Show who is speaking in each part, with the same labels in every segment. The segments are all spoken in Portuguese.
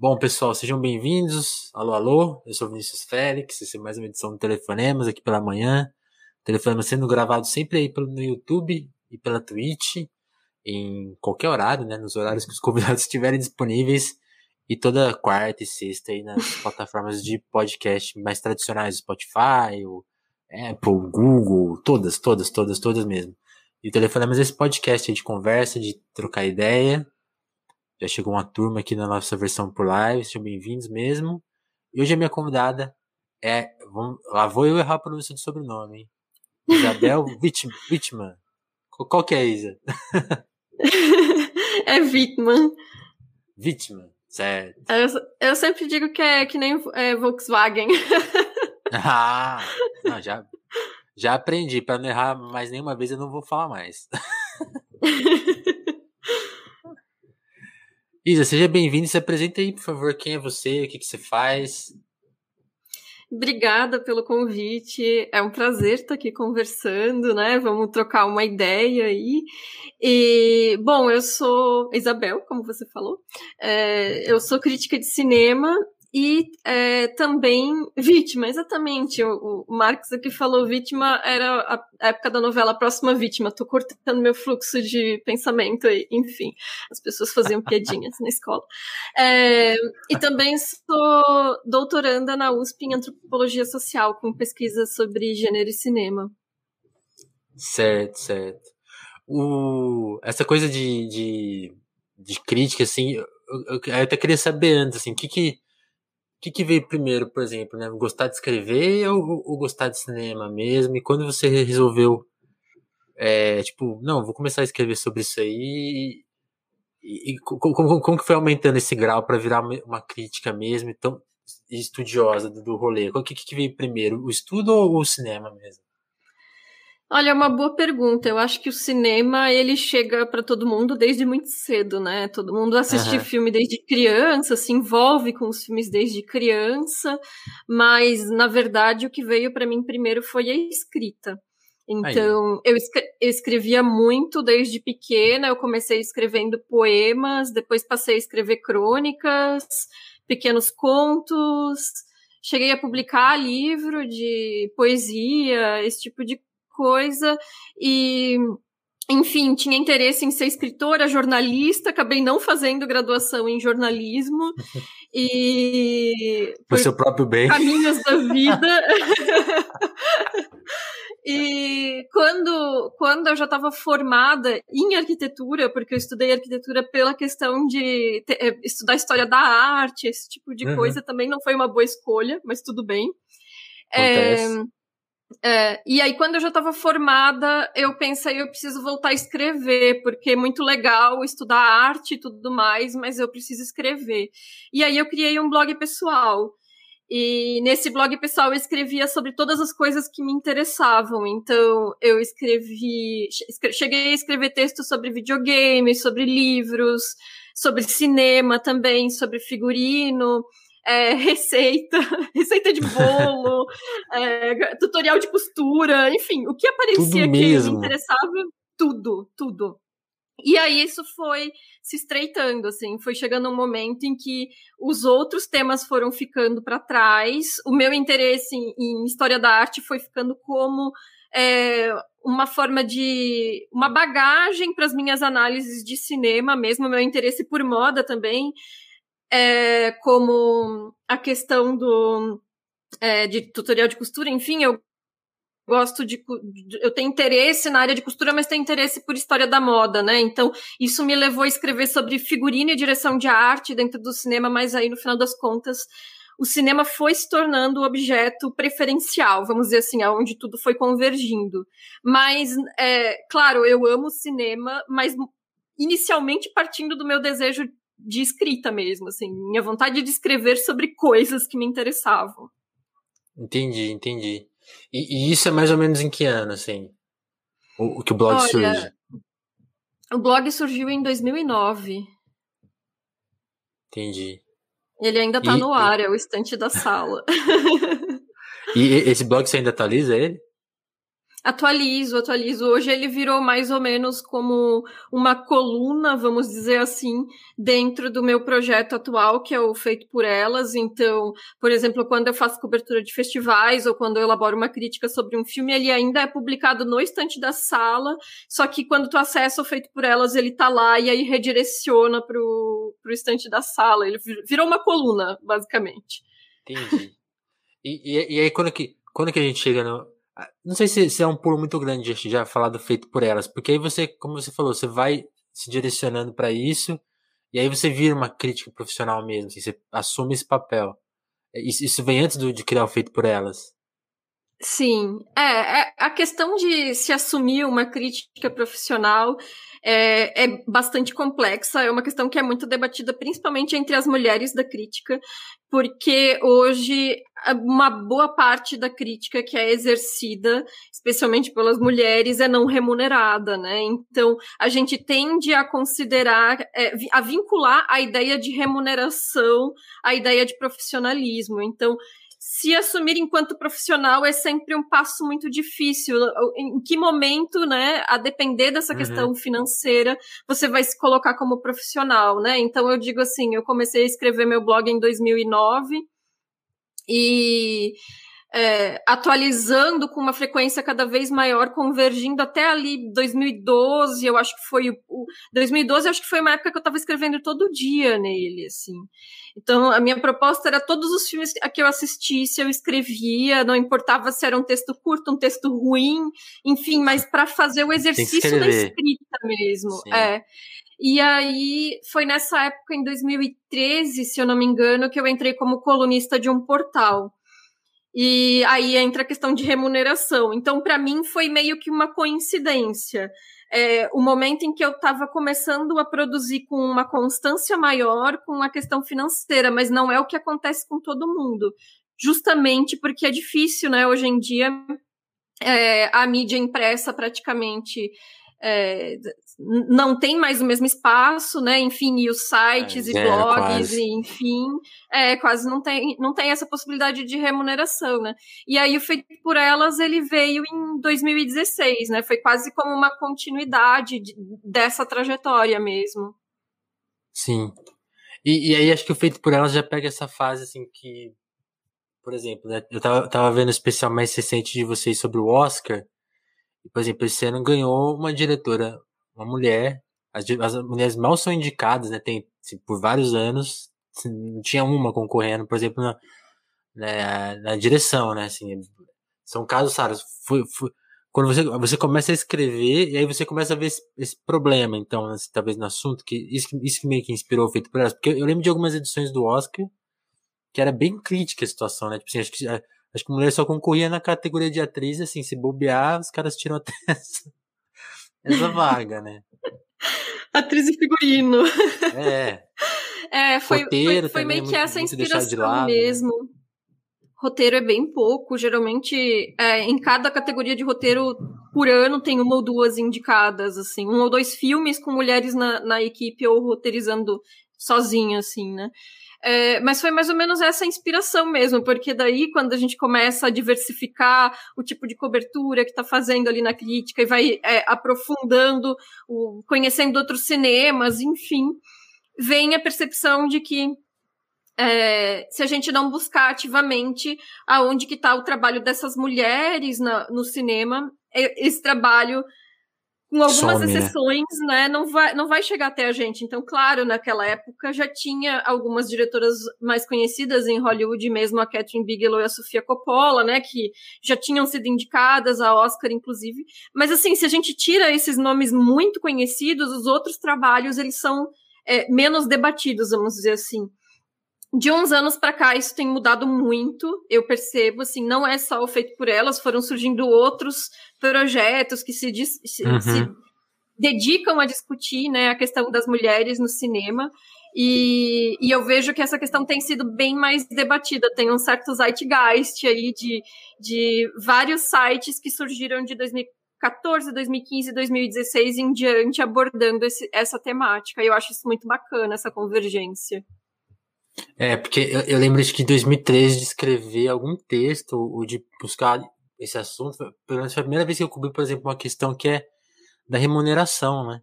Speaker 1: Bom, pessoal, sejam bem-vindos. Alô, alô, eu sou Vinícius Félix, essa é mais uma edição do Telefonemas aqui pela manhã. Telefonema sendo gravado sempre aí no YouTube e pela Twitch, em qualquer horário, né? Nos horários que os convidados estiverem disponíveis. E toda quarta e sexta aí nas plataformas de podcast mais tradicionais, Spotify, o Apple, Google, todas, todas, todas, todas mesmo. E o Telefonemas é esse podcast aí de conversa, de trocar ideia já chegou uma turma aqui na nossa versão por live, sejam bem-vindos mesmo. E hoje a minha convidada é. Vamos, lá vou eu errar a pronúncia do sobrenome, hein? Isabel Wittmann. Qual que é, Isa?
Speaker 2: é Wittmann.
Speaker 1: Wittmann, certo.
Speaker 2: Eu, eu sempre digo que é que nem é, Volkswagen.
Speaker 1: ah, não, já, já aprendi. Para não errar mais nenhuma vez, eu não vou falar mais. Isa, seja bem-vinda. Se apresenta aí, por favor, quem é você, o que, que você faz.
Speaker 2: Obrigada pelo convite. É um prazer estar aqui conversando, né? Vamos trocar uma ideia aí. E, bom, eu sou Isabel, como você falou. É, eu sou crítica de cinema e é, também vítima, exatamente. O, o Marx aqui falou vítima, era a época da novela Próxima Vítima. Tô cortando meu fluxo de pensamento aí, enfim. As pessoas faziam piadinhas na escola. É, e também sou doutoranda na USP em Antropologia Social, com pesquisa sobre gênero e cinema.
Speaker 1: Certo, certo. O, essa coisa de, de, de crítica, assim, eu, eu, eu até queria saber antes, assim, o que que que, que veio primeiro, por exemplo, né? Gostar de escrever ou, ou gostar de cinema mesmo? E quando você resolveu, é, tipo, não, vou começar a escrever sobre isso aí, e, e como, como, como, que foi aumentando esse grau para virar uma crítica mesmo, tão estudiosa do, do rolê? O que, que veio primeiro, o estudo ou o cinema mesmo?
Speaker 2: Olha, é uma boa pergunta. Eu acho que o cinema ele chega para todo mundo desde muito cedo, né? Todo mundo assiste uhum. filme desde criança, se envolve com os filmes desde criança, mas na verdade o que veio para mim primeiro foi a escrita. Então, eu, eu, escrevia muito desde pequena. Eu comecei escrevendo poemas, depois passei a escrever crônicas, pequenos contos. Cheguei a publicar livro de poesia, esse tipo de coisa e enfim, tinha interesse em ser escritora, jornalista, acabei não fazendo graduação em jornalismo e
Speaker 1: por seu próprio bem.
Speaker 2: Caminhos da vida. e quando, quando eu já estava formada em arquitetura, porque eu estudei arquitetura pela questão de ter, eh, estudar história da arte, esse tipo de uhum. coisa, também não foi uma boa escolha, mas tudo bem.
Speaker 1: Acontece. É,
Speaker 2: é, e aí, quando eu já estava formada, eu pensei, eu preciso voltar a escrever, porque é muito legal estudar arte e tudo mais, mas eu preciso escrever. E aí eu criei um blog pessoal. E nesse blog pessoal eu escrevia sobre todas as coisas que me interessavam. Então, eu escrevi, cheguei a escrever textos sobre videogame, sobre livros, sobre cinema também, sobre figurino é, receita, receita de bolo, é, tutorial de costura, enfim, o que aparecia que me interessava, tudo, tudo. E aí isso foi se estreitando, assim, foi chegando um momento em que os outros temas foram ficando para trás, o meu interesse em, em, história da arte foi ficando como é, uma forma de uma bagagem para as minhas análises de cinema, mesmo meu interesse por moda também é, como a questão do é, de tutorial de costura, enfim, eu gosto de, eu tenho interesse na área de costura, mas tenho interesse por história da moda, né? Então, isso me levou a escrever sobre figurino e direção de arte dentro do cinema, mas aí no final das contas, o cinema foi se tornando o objeto preferencial, vamos dizer assim, aonde tudo foi convergindo. Mas, é, claro, eu amo cinema, mas inicialmente partindo do meu desejo de escrita mesmo, assim, minha vontade de escrever sobre coisas que me interessavam.
Speaker 1: Entendi, entendi. E, e isso é mais ou menos em que ano, assim? O, o que o blog Olha, surge?
Speaker 2: O blog surgiu em 2009.
Speaker 1: Entendi.
Speaker 2: Ele ainda tá e, no ar, é o estante da sala.
Speaker 1: e esse blog você ainda atualiza ele?
Speaker 2: Atualizo, atualizo. Hoje ele virou mais ou menos como uma coluna, vamos dizer assim, dentro do meu projeto atual, que é o Feito por Elas. Então, por exemplo, quando eu faço cobertura de festivais ou quando eu elaboro uma crítica sobre um filme, ele ainda é publicado no estante da sala, só que quando tu acessa o Feito por Elas, ele tá lá e aí redireciona pro, pro estante da sala. Ele virou uma coluna, basicamente.
Speaker 1: Entendi. E, e, e aí, quando que, quando que a gente chega no não sei se, se, é um pulo muito grande já falar do feito por elas, porque aí você, como você falou, você vai se direcionando para isso e aí você vira uma crítica profissional mesmo, assim, você assume esse papel. É, isso, isso vem antes do, de criar o feito por elas.
Speaker 2: Sim, é, é, a questão de se assumir uma crítica profissional é, é bastante complexa, é uma questão que é muito debatida principalmente entre as mulheres da crítica, porque hoje uma boa parte da crítica que é exercida, especialmente pelas mulheres, é não remunerada, né? Então a gente tende a considerar, é, a vincular a ideia de remuneração à ideia de profissionalismo. Então se assumir enquanto profissional é sempre um passo muito difícil. Em que momento, né, a depender dessa uhum. questão financeira, você vai se colocar como profissional, né? Então eu digo assim, eu comecei a escrever meu blog em 2009 e é, atualizando com uma frequência cada vez maior, convergindo até ali 2012, eu acho que foi o 2012, eu acho que foi uma época que eu estava escrevendo todo dia nele, assim. Então, a minha proposta era todos os filmes a que eu assistisse, eu escrevia, não importava se era um texto curto, um texto ruim, enfim, mas para fazer o exercício da escrita mesmo. Sim. É. E aí, foi nessa época, em 2013, se eu não me engano, que eu entrei como colunista de um portal. E aí entra a questão de remuneração. Então, para mim, foi meio que uma coincidência é, o momento em que eu estava começando a produzir com uma constância maior com a questão financeira, mas não é o que acontece com todo mundo. Justamente porque é difícil, né? Hoje em dia, é, a mídia impressa praticamente é, não tem mais o mesmo espaço, né? Enfim, e os sites é, e blogs, e, enfim, é, quase não tem, não tem essa possibilidade de remuneração, né? E aí o Feito por Elas, ele veio em 2016, né? Foi quase como uma continuidade de, dessa trajetória mesmo.
Speaker 1: Sim. E, e, aí acho que o Feito por Elas já pega essa fase, assim, que, por exemplo, né? Eu tava, tava vendo o especial mais recente de vocês sobre o Oscar, por exemplo, esse ano ganhou uma diretora, uma mulher. As, as mulheres mal são indicadas, né? Tem, assim, por vários anos, assim, não tinha uma concorrendo, por exemplo, na, na, na direção, né? Assim, são casos raros. Foi, foi, quando você, você começa a escrever, e aí você começa a ver esse, esse problema, então, assim, talvez no assunto, que isso, isso que meio que inspirou o feito por elas. Porque eu, eu lembro de algumas edições do Oscar que era bem crítica a situação, né? Tipo assim, acho que Acho que mulher só concorria na categoria de atriz, assim, se bobear, os caras tiram até essa, essa vaga, né?
Speaker 2: Atriz e figurino.
Speaker 1: É.
Speaker 2: É, foi, foi, foi meio que essa inspiração lado, né? mesmo. Né? Roteiro é bem pouco, geralmente é, em cada categoria de roteiro por ano tem uma ou duas indicadas, assim, um ou dois filmes com mulheres na, na equipe ou roteirizando sozinha, assim, né? É, mas foi mais ou menos essa inspiração mesmo, porque daí, quando a gente começa a diversificar o tipo de cobertura que está fazendo ali na crítica e vai é, aprofundando, o, conhecendo outros cinemas, enfim, vem a percepção de que é, se a gente não buscar ativamente aonde que está o trabalho dessas mulheres na, no cinema, esse trabalho com algumas Some, né? exceções, né? né, não vai, não vai chegar até a gente. Então, claro, naquela época já tinha algumas diretoras mais conhecidas em Hollywood, mesmo a Catherine Bigelow e a Sofia Coppola, né, que já tinham sido indicadas a Oscar, inclusive. Mas, assim, se a gente tira esses nomes muito conhecidos, os outros trabalhos, eles são é, menos debatidos, vamos dizer assim de uns anos para cá isso tem mudado muito, eu percebo, assim, não é só o feito por elas, foram surgindo outros projetos que se, se, uhum. se dedicam a discutir, né, a questão das mulheres no cinema, e, e, eu vejo que essa questão tem sido bem mais debatida, tem um certo zeitgeist aí de, de vários sites que surgiram de 2014, 2015, 2016 em diante abordando esse, essa temática, e eu acho isso muito bacana, essa convergência.
Speaker 1: É, porque eu, eu lembro de que em 2013 de escrever algum texto ou de buscar esse assunto, pelo menos foi a primeira vez que eu cobri, por exemplo, uma questão que é da remuneração, né?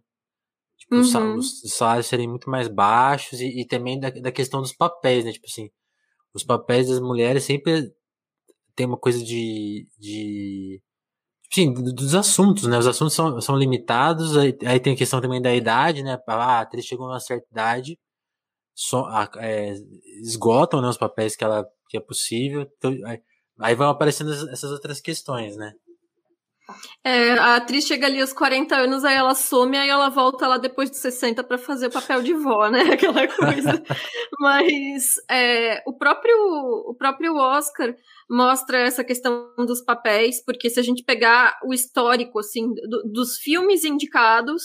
Speaker 1: Tipo, uhum. os salários serem muito mais baixos e, e também da, da questão dos papéis, né? Tipo assim, os papéis das mulheres sempre tem uma coisa de, de sim, dos assuntos, né? Os assuntos são, são limitados, aí, aí tem a questão também da idade, né? Ah, a atriz chegou a uma certa idade, so, é, esgotam né, os papéis que ela que é possível, então, aí, aí vão aparecendo essas outras questões, né?
Speaker 2: É, a atriz chega ali aos 40 anos, aí ela some, aí ela volta lá depois de 60 para fazer o papel de vó, né? Aquela coisa. Mas é, o, próprio, o próprio Oscar mostra essa questão dos papéis, porque se a gente pegar o histórico, assim, do, dos filmes indicados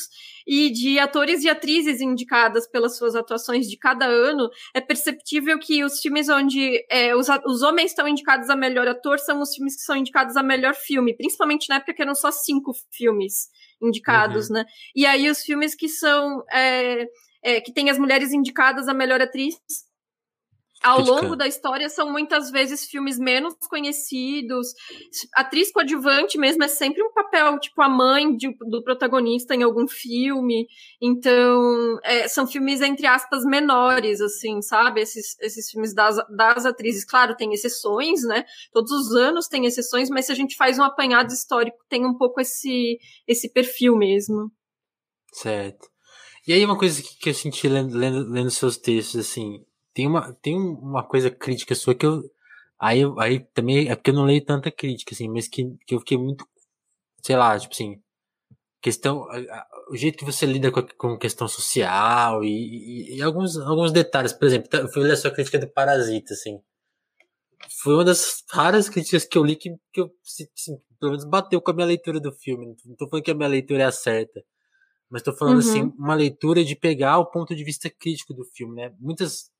Speaker 2: e de atores e atrizes indicadas pelas suas atuações de cada ano, é perceptível que os filmes onde é, os, os homens estão indicados a melhor ator são os filmes que são indicados a melhor filme, principalmente na época que eram só cinco filmes indicados, uhum. né? E aí os filmes que são é, é, que tem as mulheres indicadas a melhor atriz ao longo da história são muitas vezes filmes menos conhecidos. Atriz coadjuvante mesmo é sempre um papel, tipo a mãe de, do protagonista em algum filme. Então, é, são filmes, entre aspas, menores, assim, sabe? Esses, esses filmes das, das atrizes. Claro, tem exceções, né? Todos os anos tem exceções, mas se a gente faz um apanhado histórico, tem um pouco esse, esse perfil mesmo.
Speaker 1: Certo. E aí, uma coisa que, que eu senti lendo, lendo, lendo seus textos, assim, tem uma, tem uma coisa crítica sua que eu. Aí, aí também é porque eu não leio tanta crítica, assim, mas que, que eu fiquei muito. Sei lá, tipo assim. Questão. O jeito que você lida com, a, com questão social e, e, e, alguns, alguns detalhes. Por exemplo, eu fui ler a sua crítica do Parasita, assim. Foi uma das raras críticas que eu li que, que eu, assim, pelo menos bateu com a minha leitura do filme. Não tô falando que a minha leitura é a certa. Mas tô falando, assim, uhum. assim, uma leitura de pegar o ponto de vista crítico do filme, né? Muitas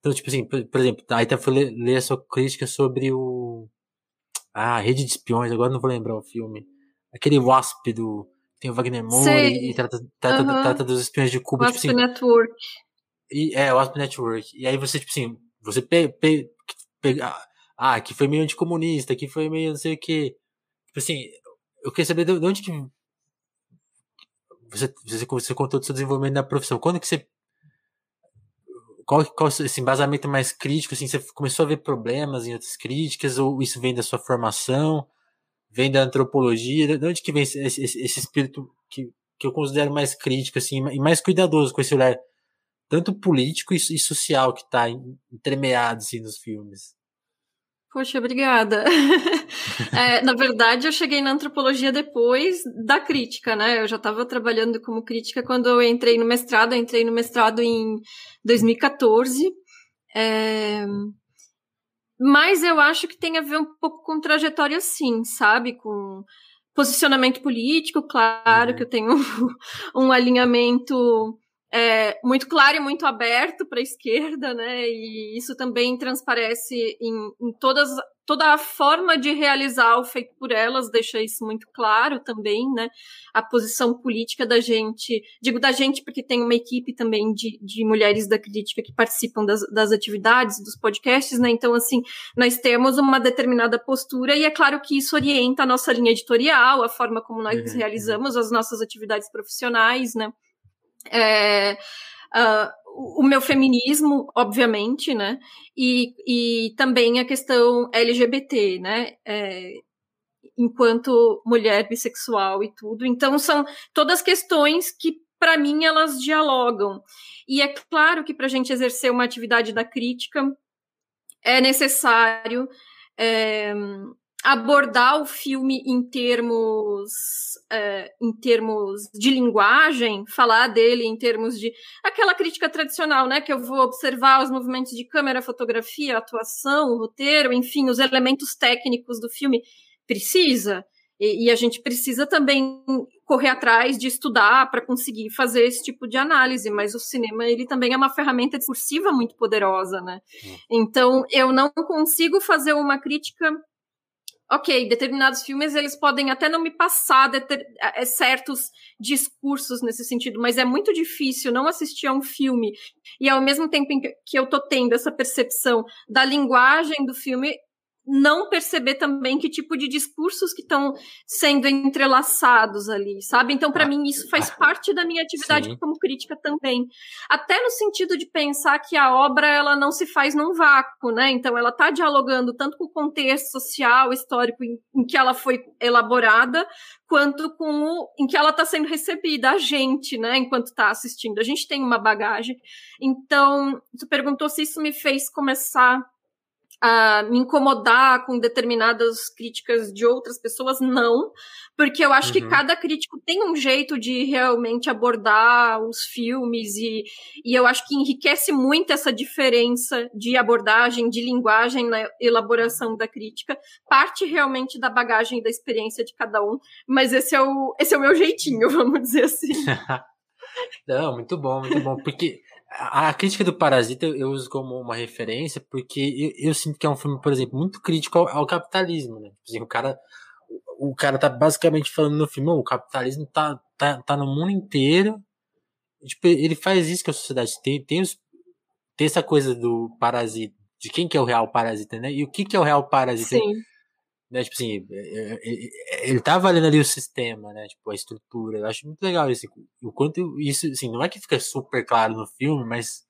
Speaker 1: então, tipo assim, por, por exemplo, aí tá foi ler, ler a sua crítica sobre o. Ah, Rede de Espiões, agora não vou lembrar o filme. Aquele Wasp do. Tem o Wagner Moore e, e, trata, trata, uhum. trata dos espiões de Cuba.
Speaker 2: Wasp tipo assim, Network.
Speaker 1: E, é, Wasp Network. E aí você, tipo assim, você pega. Pe, pe, ah, aqui foi meio anticomunista, aqui foi meio não sei o que. Tipo assim, eu queria saber de onde que. Você, você, você contou do seu desenvolvimento na profissão. Quando que você qual, qual esse embasamento mais crítico? Assim, você começou a ver problemas em outras críticas ou isso vem da sua formação? Vem da antropologia? De onde que vem esse, esse, esse espírito que, que eu considero mais crítico assim, e mais cuidadoso com esse olhar tanto político e, e social que está entremeado assim, nos filmes?
Speaker 2: Poxa, obrigada. é, na verdade, eu cheguei na antropologia depois da crítica, né? Eu já estava trabalhando como crítica quando eu entrei no mestrado. Eu entrei no mestrado em 2014. É... Mas eu acho que tem a ver um pouco com trajetória, sim, sabe? Com posicionamento político, claro uhum. que eu tenho um alinhamento é, muito claro e muito aberto para a esquerda, né? E isso também transparece em, em todas toda a forma de realizar o feito por elas deixa isso muito claro também, né? A posição política da gente, digo da gente porque tem uma equipe também de, de mulheres da crítica que participam das, das atividades, dos podcasts, né? Então, assim, nós temos uma determinada postura e é claro que isso orienta a nossa linha editorial, a forma como nós uhum. realizamos as nossas atividades profissionais, né? É, uh, o meu feminismo, obviamente, né? E, e também a questão LGBT, né? É, enquanto mulher bissexual e tudo. Então, são todas questões que, para mim, elas dialogam. E é claro que para a gente exercer uma atividade da crítica, é necessário é, abordar o filme em termos é, em termos de linguagem, falar dele em termos de aquela crítica tradicional, né, que eu vou observar os movimentos de câmera, fotografia, atuação, roteiro, enfim, os elementos técnicos do filme. Precisa. E, e a gente precisa também correr atrás de estudar para conseguir fazer esse tipo de análise, mas o cinema ele também é uma ferramenta discursiva muito poderosa, né? Então eu não consigo fazer uma crítica ok, determinados filmes eles podem até não me passar é, certos discursos nesse sentido, mas é muito difícil não assistir a um filme e ao mesmo tempo que eu tô tendo essa percepção da linguagem do filme não perceber também que tipo de discursos que estão sendo entrelaçados ali, sabe? Então, para ah, mim, isso faz ah, parte da minha atividade sim. como crítica também. Até no sentido de pensar que a obra ela não se faz num vácuo, né? Então, ela está dialogando tanto com o contexto social, histórico em, em que ela foi elaborada, quanto com o em que ela está sendo recebida, a gente, né, enquanto está assistindo. A gente tem uma bagagem. Então, tu perguntou se isso me fez começar a me incomodar com determinadas críticas de outras pessoas, não, porque eu acho uhum. que cada crítico tem um jeito de realmente abordar os filmes e, e eu acho que enriquece muito essa diferença de abordagem, de linguagem na elaboração da crítica, parte realmente da bagagem e da experiência de cada um, mas esse é o, esse é o meu jeitinho, vamos dizer assim.
Speaker 1: não, muito bom, muito bom, porque a crítica do Parasita eu uso como uma referência porque eu, eu sinto que é um filme, por exemplo, muito crítico ao, ao capitalismo, né? Tipo assim, o cara o cara tá basicamente falando no filme, oh, o capitalismo tá, tá, tá no mundo inteiro. Tipo, ele faz isso com a sociedade. Tem, tem, os, tem essa coisa do parasita, de quem que é o real parasita, né? E o que que é o real parasita?
Speaker 2: Sim.
Speaker 1: Né? Tipo assim, é, é, é, ele tá valendo ali o sistema, né? Tipo, a estrutura. Eu acho muito legal isso. O quanto isso, assim, não é que fica super claro no filme, mas,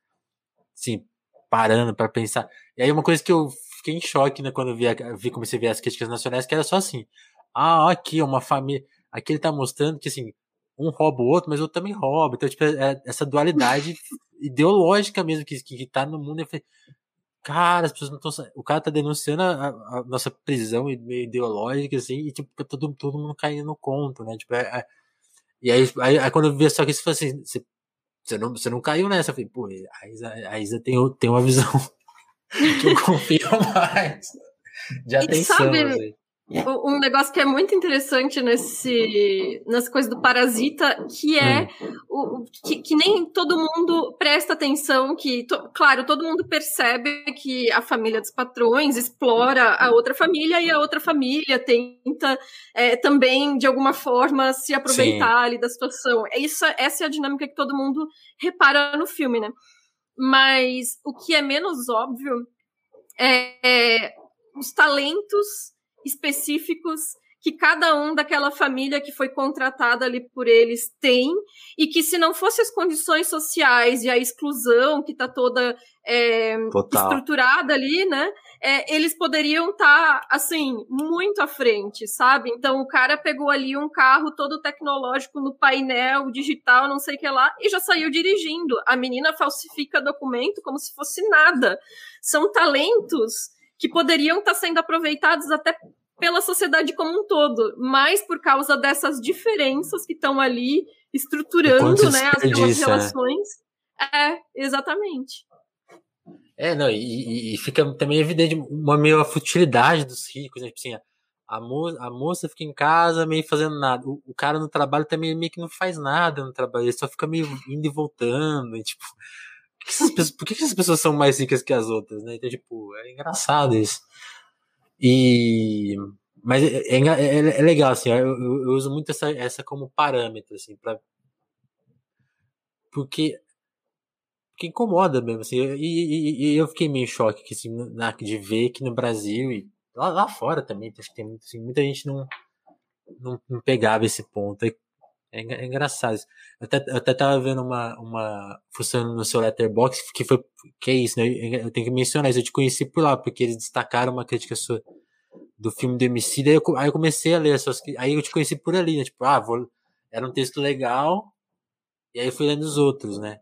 Speaker 1: assim, parando para pensar. E aí uma coisa que eu fiquei em choque, né, quando vi, vi comecei a ver as críticas nacionais, que era só assim, ah, aqui, uma família, aqui ele tá mostrando que, assim, um rouba o outro, mas o outro também rouba. Então, tipo, é essa dualidade ideológica mesmo que, que, que tá no mundo. Eu falei, cara, as pessoas não estão. O cara tá denunciando a, a, nossa prisão meio ideológica, assim, e tipo, tá todo, todo mundo caindo no conto, né? Tipo, é, é, e aí, aí, aí, quando eu vi só que isso, foi assim, você, você, não, você não caiu nessa. Eu falei, pô, a Isa, a Isa tem, tem uma visão que eu confio mais de atenção. E sabe, assim.
Speaker 2: Um negócio que é muito interessante nesse, nessa coisa do parasita, que é o, que, que, nem todo mundo presta atenção, que, to, claro, todo mundo percebe que a família dos patrões explora a outra família e a outra família tenta é, também, de alguma forma, se aproveitar Sim. ali da situação. É isso, essa é a dinâmica que todo mundo repara no filme, né? Mas o que é menos óbvio é, é os talentos específicos que cada um daquela família que foi contratada ali por eles tem, e que se não fosse as condições sociais e a exclusão que está toda é, estruturada ali, né? É, eles poderiam estar, tá, assim, muito à frente, sabe? Então o cara pegou ali um carro todo tecnológico no painel digital, não sei o que lá, e já saiu dirigindo. A menina falsifica documento como se fosse nada. São talentos que poderiam estar sendo aproveitados até pela sociedade como um todo, mas por causa dessas diferenças que estão ali estruturando né, as né? relações. É, exatamente.
Speaker 1: É, não, e, e, fica também evidente uma meio a futilidade dos ricos, né? Tipo assim, a, mo a moça fica em casa meio fazendo nada. O, o, cara no trabalho também meio que não faz nada no trabalho, ele só fica meio indo e voltando. E, tipo, que pessoas, por que essas pessoas são mais ricas que as outras, né? Então, tipo, é engraçado isso. E. Mas é, é, é, é legal, assim, eu, eu, uso muito essa, essa como parâmetro, assim, pra. Porque. Porque incomoda mesmo, assim, e, e, e eu fiquei meio em choque assim, na, de ver que no Brasil e lá, lá fora também, acho que tem assim, muita gente não, não, não pegava esse ponto. É, é engraçado. Eu até, eu até tava vendo uma, uma função no seu letterbox que foi, que é isso, né? Eu tenho que mencionar isso, eu te conheci por lá, porque eles destacaram uma crítica sua do filme do MC, daí eu, aí eu comecei a ler as suas, aí eu te conheci por ali, né? Tipo, ah, vou, era um texto legal, e aí fui lendo os outros, né?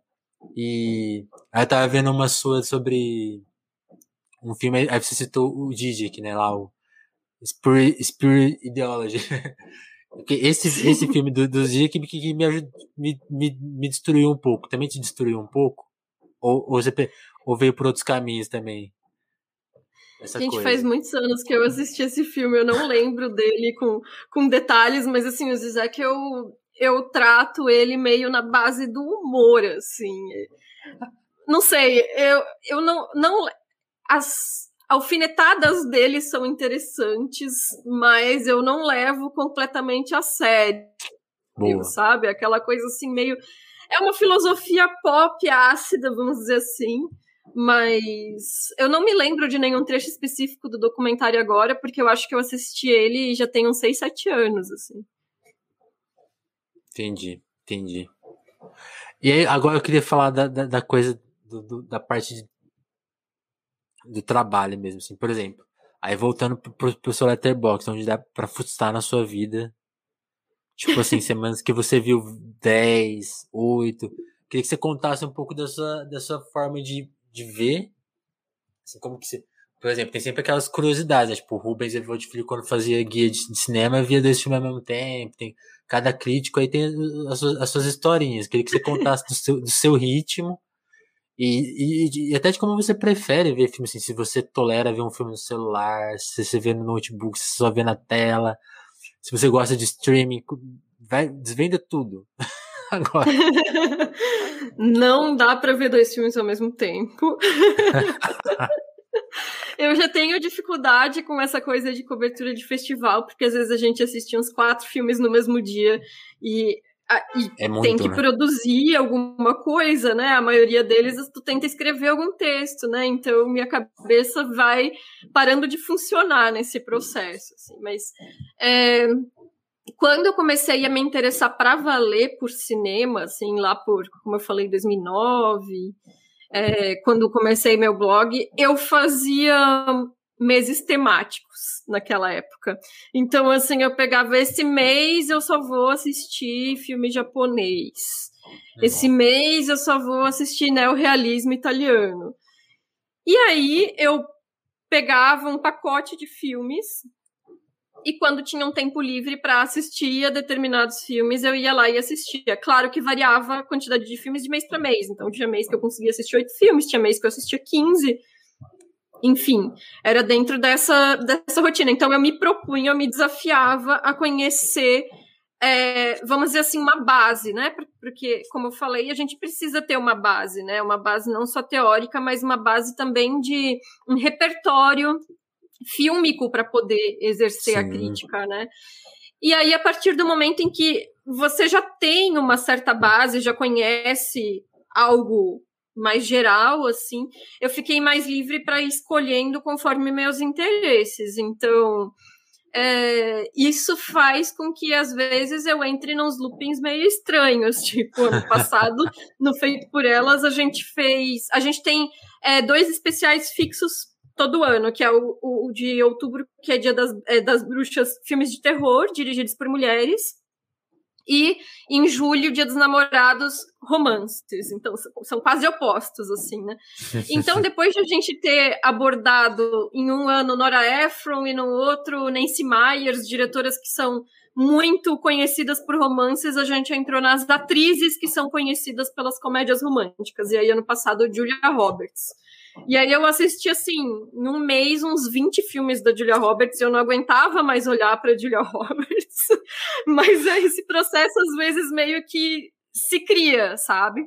Speaker 1: E aí eu tava vendo uma sua sobre um filme, aí você citou o Didic, né? Lá, o Spirit, Spirit Ideology. Esse, esse filme do, dos dias que, que, me, me, me, me destruiu um pouco. Também te destruiu um pouco? Ou, ou, você, ou veio por outros caminhos também?
Speaker 2: Essa Gente, coisa. faz muitos anos que eu assisti esse filme, eu não lembro dele com, com detalhes, mas assim, o Zizek eu, eu trato ele meio na base do humor, assim. Não sei, eu, eu não, não. As, alfinetadas dele são interessantes, mas eu não levo completamente a sério, Boa. sabe? Aquela coisa assim meio é uma filosofia pop ácida, vamos dizer assim, Mas eu não me lembro de nenhum trecho específico do documentário agora, porque eu acho que eu assisti ele já tem uns 6, 7 anos, assim.
Speaker 1: Entendi, entendi. E aí, agora eu queria falar da, da, da coisa, do, do, da parte de, do trabalho mesmo, assim. Por exemplo, aí voltando pro, pro seu letterbox, onde dá pra frustrar na sua vida. Tipo assim, semanas que você viu 10, 8. Queria que você contasse um pouco da sua, da sua forma de de ver. Assim, como que você. Por exemplo, tem sempre aquelas curiosidades, né? Tipo, o Rubens Evold Filho, quando fazia guia de, de, cinema, via dois filmes ao mesmo tempo. Tem, cada crítico aí tem as suas, as suas historinhas. Queria que você contasse do seu, do seu ritmo. E, e, e, até de como você prefere ver filme, assim, se você tolera ver um filme no celular, se você vê no notebook, se você só vê na tela, se você gosta de streaming, vai, desvenda tudo. Agora.
Speaker 2: Não dá para ver dois filmes ao mesmo tempo. eu já tenho dificuldade com essa coisa de cobertura de festival, porque às vezes a gente assiste uns quatro filmes no mesmo dia e, e é muito, tem que né? produzir alguma coisa, né? A maioria deles tu tenta escrever algum texto, né? Então minha cabeça vai parando de funcionar nesse processo, assim. Mas é, quando eu comecei a me interessar para valer por cinema, assim, lá por, como eu falei, 2009, é, quando comecei meu blog, eu fazia meses temáticos naquela época. Então, assim, eu pegava esse mês, eu só vou assistir filme japonês. Esse mês eu só vou assistir neorrealismo italiano. E aí eu pegava um pacote de filmes e quando tinha um tempo livre para assistir a determinados filmes, eu ia lá e assistia. Claro que variava a quantidade de filmes de mês para mês. Então, tinha mês que eu conseguia assistir oito filmes, tinha mês que eu assistia 15. Enfim, era dentro dessa, dessa rotina. Então, eu me propunha, eu me desafiava a conhecer, é, vamos dizer assim, uma base, né? Porque, como eu falei, a gente precisa ter uma base, né? Uma base não só teórica, mas uma base também de um repertório fílmico para poder exercer Sim. a crítica, né? E aí, a partir do momento em que você já tem uma certa base, já conhece algo mais geral, assim, eu fiquei mais livre para ir escolhendo conforme meus interesses. Então, é, isso faz com que às vezes eu entre nos loopings meio estranhos. Tipo, ano passado, no Feito por Elas, a gente fez. A gente tem é, dois especiais fixos todo ano, que é o, o, de outubro, que é dia das, é, das bruxas, filmes de terror, dirigidos por mulheres. E em julho, dia dos namorados, romances. Então, são quase opostos, assim, né? Então, depois de a gente ter abordado em um ano Nora Ephron e no outro Nancy Myers, diretoras que são muito conhecidas por romances, a gente entrou nas atrizes que são conhecidas pelas comédias românticas. E aí, ano passado, Julia Roberts. E aí eu assisti, assim, num mês, uns 20 filmes da Julia Roberts, e eu não aguentava mais olhar para Julia Roberts. Mas é esse processo, às vezes, meio que se cria, sabe?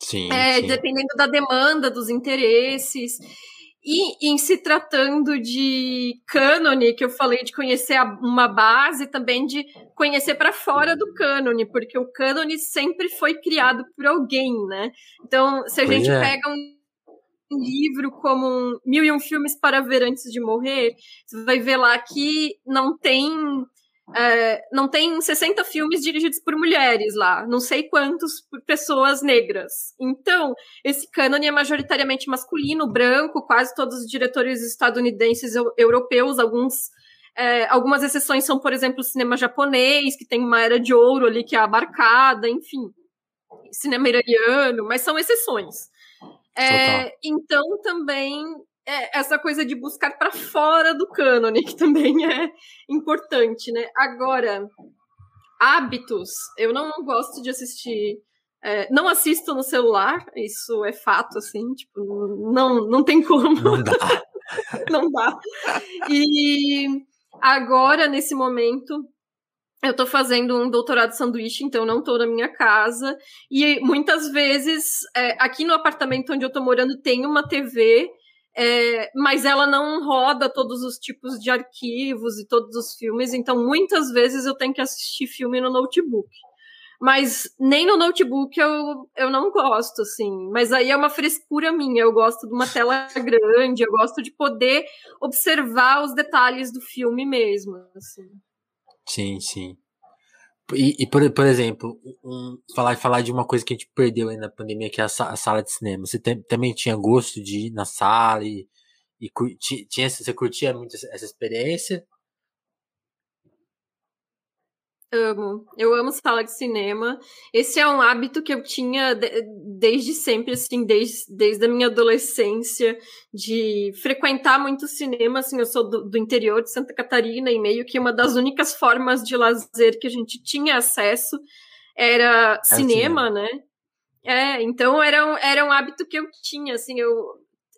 Speaker 1: Sim,
Speaker 2: é,
Speaker 1: sim.
Speaker 2: Dependendo da demanda, dos interesses. E em se tratando de cânone, que eu falei de conhecer uma base, também de conhecer para fora do cânone, porque o cânone sempre foi criado por alguém, né? Então, se a pois gente é. pega um um livro como Mil e Um Filmes para Ver Antes de Morrer, você vai ver lá que não tem. É, não tem 60 filmes dirigidos por mulheres lá, não sei quantos por pessoas negras. Então, esse cânone é majoritariamente masculino, branco, quase todos os diretores estadunidenses europeus, alguns é, algumas exceções são, por exemplo, o cinema japonês, que tem uma era de ouro ali que é abarcada, enfim, cinema iraniano, mas são exceções. É, então, também é essa coisa de buscar para fora do cânone, que também é importante, né? Agora, hábitos, eu não gosto de assistir. É, não assisto no celular, isso é fato, assim, tipo, não, não tem como.
Speaker 1: Não dá.
Speaker 2: não dá. E agora, nesse momento, eu estou fazendo um doutorado sanduíche, então não estou na minha casa. E muitas vezes, é, aqui no apartamento onde eu estou morando, tem uma TV, é, mas ela não roda todos os tipos de arquivos e todos os filmes. Então, muitas vezes eu tenho que assistir filme no notebook. mas nem no notebook eu, eu não gosto, assim. Mas aí é uma frescura minha. Eu gosto de uma tela grande, eu gosto de poder observar os detalhes do filme mesmo. Assim.
Speaker 1: Sim, sim. E, e por, por exemplo, um, falar, falar de uma coisa que a gente perdeu aí na pandemia, que é a, a sala de cinema. Você tem, também tinha gosto de ir na sala e, e tinha, você curtia muito essa experiência?
Speaker 2: Amo. Eu amo sala de cinema. Esse é um hábito que eu tinha de, desde sempre, assim, desde, desde a minha adolescência, de frequentar muito cinema. Assim, eu sou do, do interior de Santa Catarina e meio que uma das únicas formas de lazer que a gente tinha acesso era é cinema, cinema, né? É, então era um, era um hábito que eu tinha, assim, eu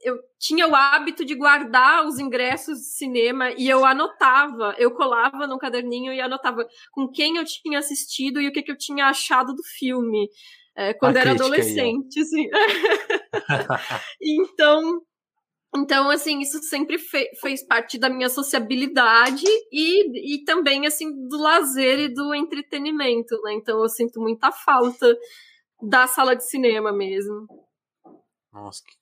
Speaker 2: eu tinha o hábito de guardar os ingressos de cinema e eu anotava, eu colava num caderninho e anotava com quem eu tinha assistido e o que, que eu tinha achado do filme é, quando A era adolescente, aí, assim. então, então, assim, isso sempre fe fez parte da minha sociabilidade e, e também, assim, do lazer e do entretenimento, né? Então, eu sinto muita falta da sala de cinema mesmo.
Speaker 1: Nossa, que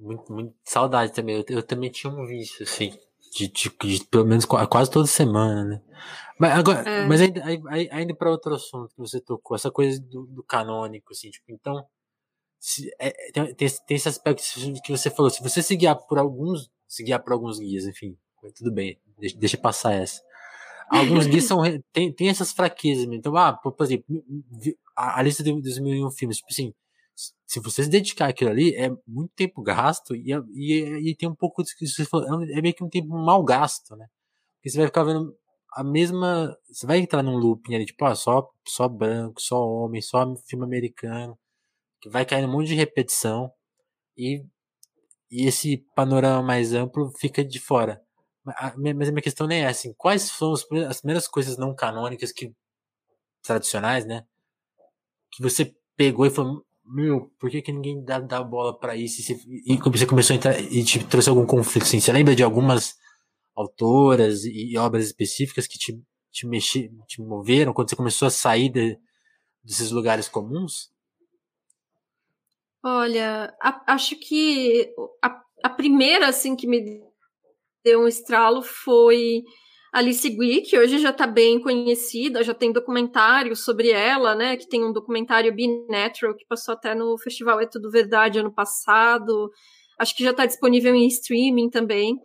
Speaker 1: muito, muito saudade também. Eu, eu também tinha um vício, assim, de, de, de, pelo menos quase toda semana, né? Mas, agora, é. mas ainda, ainda para outro assunto que você tocou, essa coisa do, do canônico, assim, tipo, então, se, é, tem, tem, tem, esse aspecto que você falou, se você se guiar por alguns, se guiar por alguns guias, enfim, tudo bem, deixa, deixa passar essa. Alguns guias são, tem, tem essas fraquezas, então, ah, por, por exemplo, a, a lista dos mil e um filmes, tipo assim, se você se dedicar àquilo ali, é muito tempo gasto e, e, e tem um pouco falou, é, é meio que um tempo mal gasto, né? Porque você vai ficar vendo a mesma. Você vai entrar num looping ali, tipo, ah, só, só branco, só homem, só filme americano, que vai cair um monte de repetição e, e esse panorama mais amplo fica de fora. Mas a minha questão nem é assim, quais são as primeiras coisas não canônicas que tradicionais, né? Que você pegou e falou, meu, por que, que ninguém dá, dá bola para isso? E você começou a entrar e te trouxe algum conflito? Assim, você lembra de algumas autoras e, e obras específicas que te, te, mexi, te moveram quando você começou a sair de, desses lugares comuns?
Speaker 2: Olha, a, acho que a, a primeira assim que me deu um estralo foi Alice Guy, que hoje já está bem conhecida, já tem documentário sobre ela, né? Que tem um documentário Be Natural, que passou até no Festival É Tudo Verdade ano passado. Acho que já está disponível em streaming também.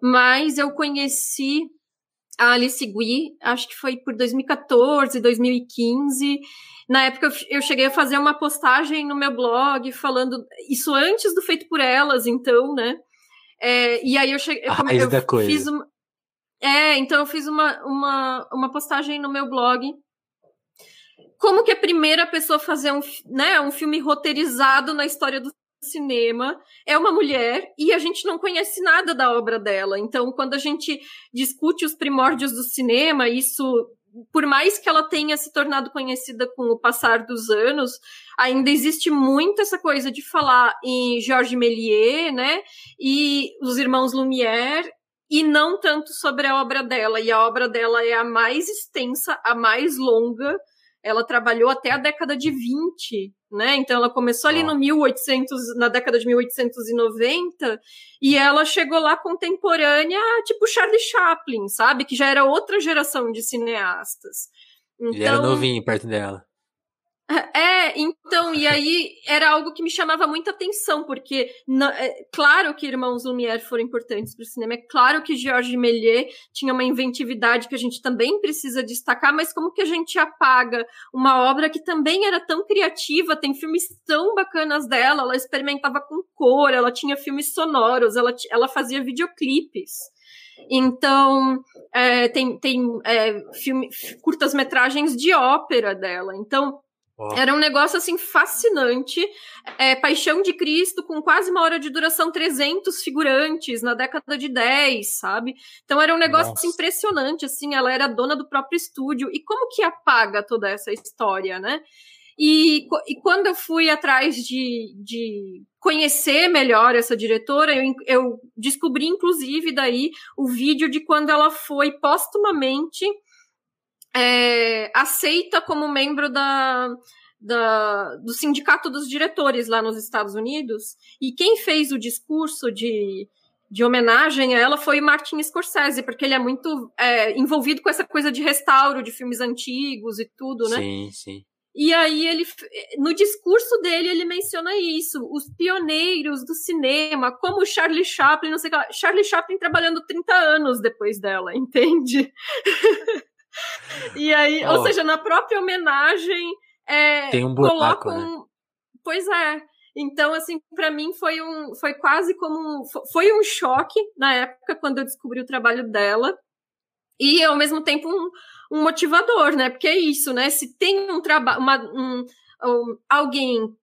Speaker 2: Mas eu conheci a Alice Guy, acho que foi por 2014, 2015. Na época eu cheguei a fazer uma postagem no meu blog falando isso antes do feito por elas, então, né? É, e aí eu cheguei, eu, eu fiz uma, é, então eu fiz uma, uma, uma postagem no meu blog. Como que a primeira pessoa a fazer um, né, um filme roteirizado na história do cinema é uma mulher e a gente não conhece nada da obra dela. Então, quando a gente discute os primórdios do cinema, isso, por mais que ela tenha se tornado conhecida com o passar dos anos, ainda existe muito essa coisa de falar em Georges Méliès, né? E os irmãos Lumière e não tanto sobre a obra dela. E a obra dela é a mais extensa, a mais longa. Ela trabalhou até a década de 20, né? Então ela começou ali no 1800, na década de 1890, e ela chegou lá contemporânea, tipo Charlie Chaplin, sabe? Que já era outra geração de cineastas.
Speaker 1: Então, Ele era novinho perto dela.
Speaker 2: É, então, e aí era algo que me chamava muita atenção, porque é claro que Irmãos Lumière foram importantes para o cinema, é claro que Georges Méliès tinha uma inventividade que a gente também precisa destacar, mas como que a gente apaga uma obra que também era tão criativa, tem filmes tão bacanas dela, ela experimentava com cor, ela tinha filmes sonoros, ela, ela fazia videoclipes. Então, é, tem, tem é, curtas-metragens de ópera dela. Então, Oh. Era um negócio assim fascinante. É, Paixão de Cristo com quase uma hora de duração, 300 figurantes na década de 10, sabe? Então era um negócio assim, impressionante, assim, ela era dona do próprio estúdio. E como que apaga toda essa história, né? E, e quando eu fui atrás de, de conhecer melhor essa diretora, eu, eu descobri, inclusive, daí o vídeo de quando ela foi postumamente é, aceita como membro da, da, do Sindicato dos Diretores lá nos Estados Unidos. E quem fez o discurso de, de homenagem a ela foi Martin Scorsese, porque ele é muito é, envolvido com essa coisa de restauro de filmes antigos e tudo, né?
Speaker 1: Sim, sim.
Speaker 2: E aí ele, no discurso dele, ele menciona isso, os pioneiros do cinema, como Charlie Chaplin, não sei o que lá. Charlie Chaplin trabalhando 30 anos depois dela, entende? E aí, oh. ou seja, na própria homenagem, é,
Speaker 1: tem um buraco, né?
Speaker 2: Pois é. Então, assim, para mim foi um, foi quase como, foi um choque na época quando eu descobri o trabalho dela e ao mesmo tempo um, um motivador, né? Porque é isso, né? Se tem um trabalho, um, um, alguém,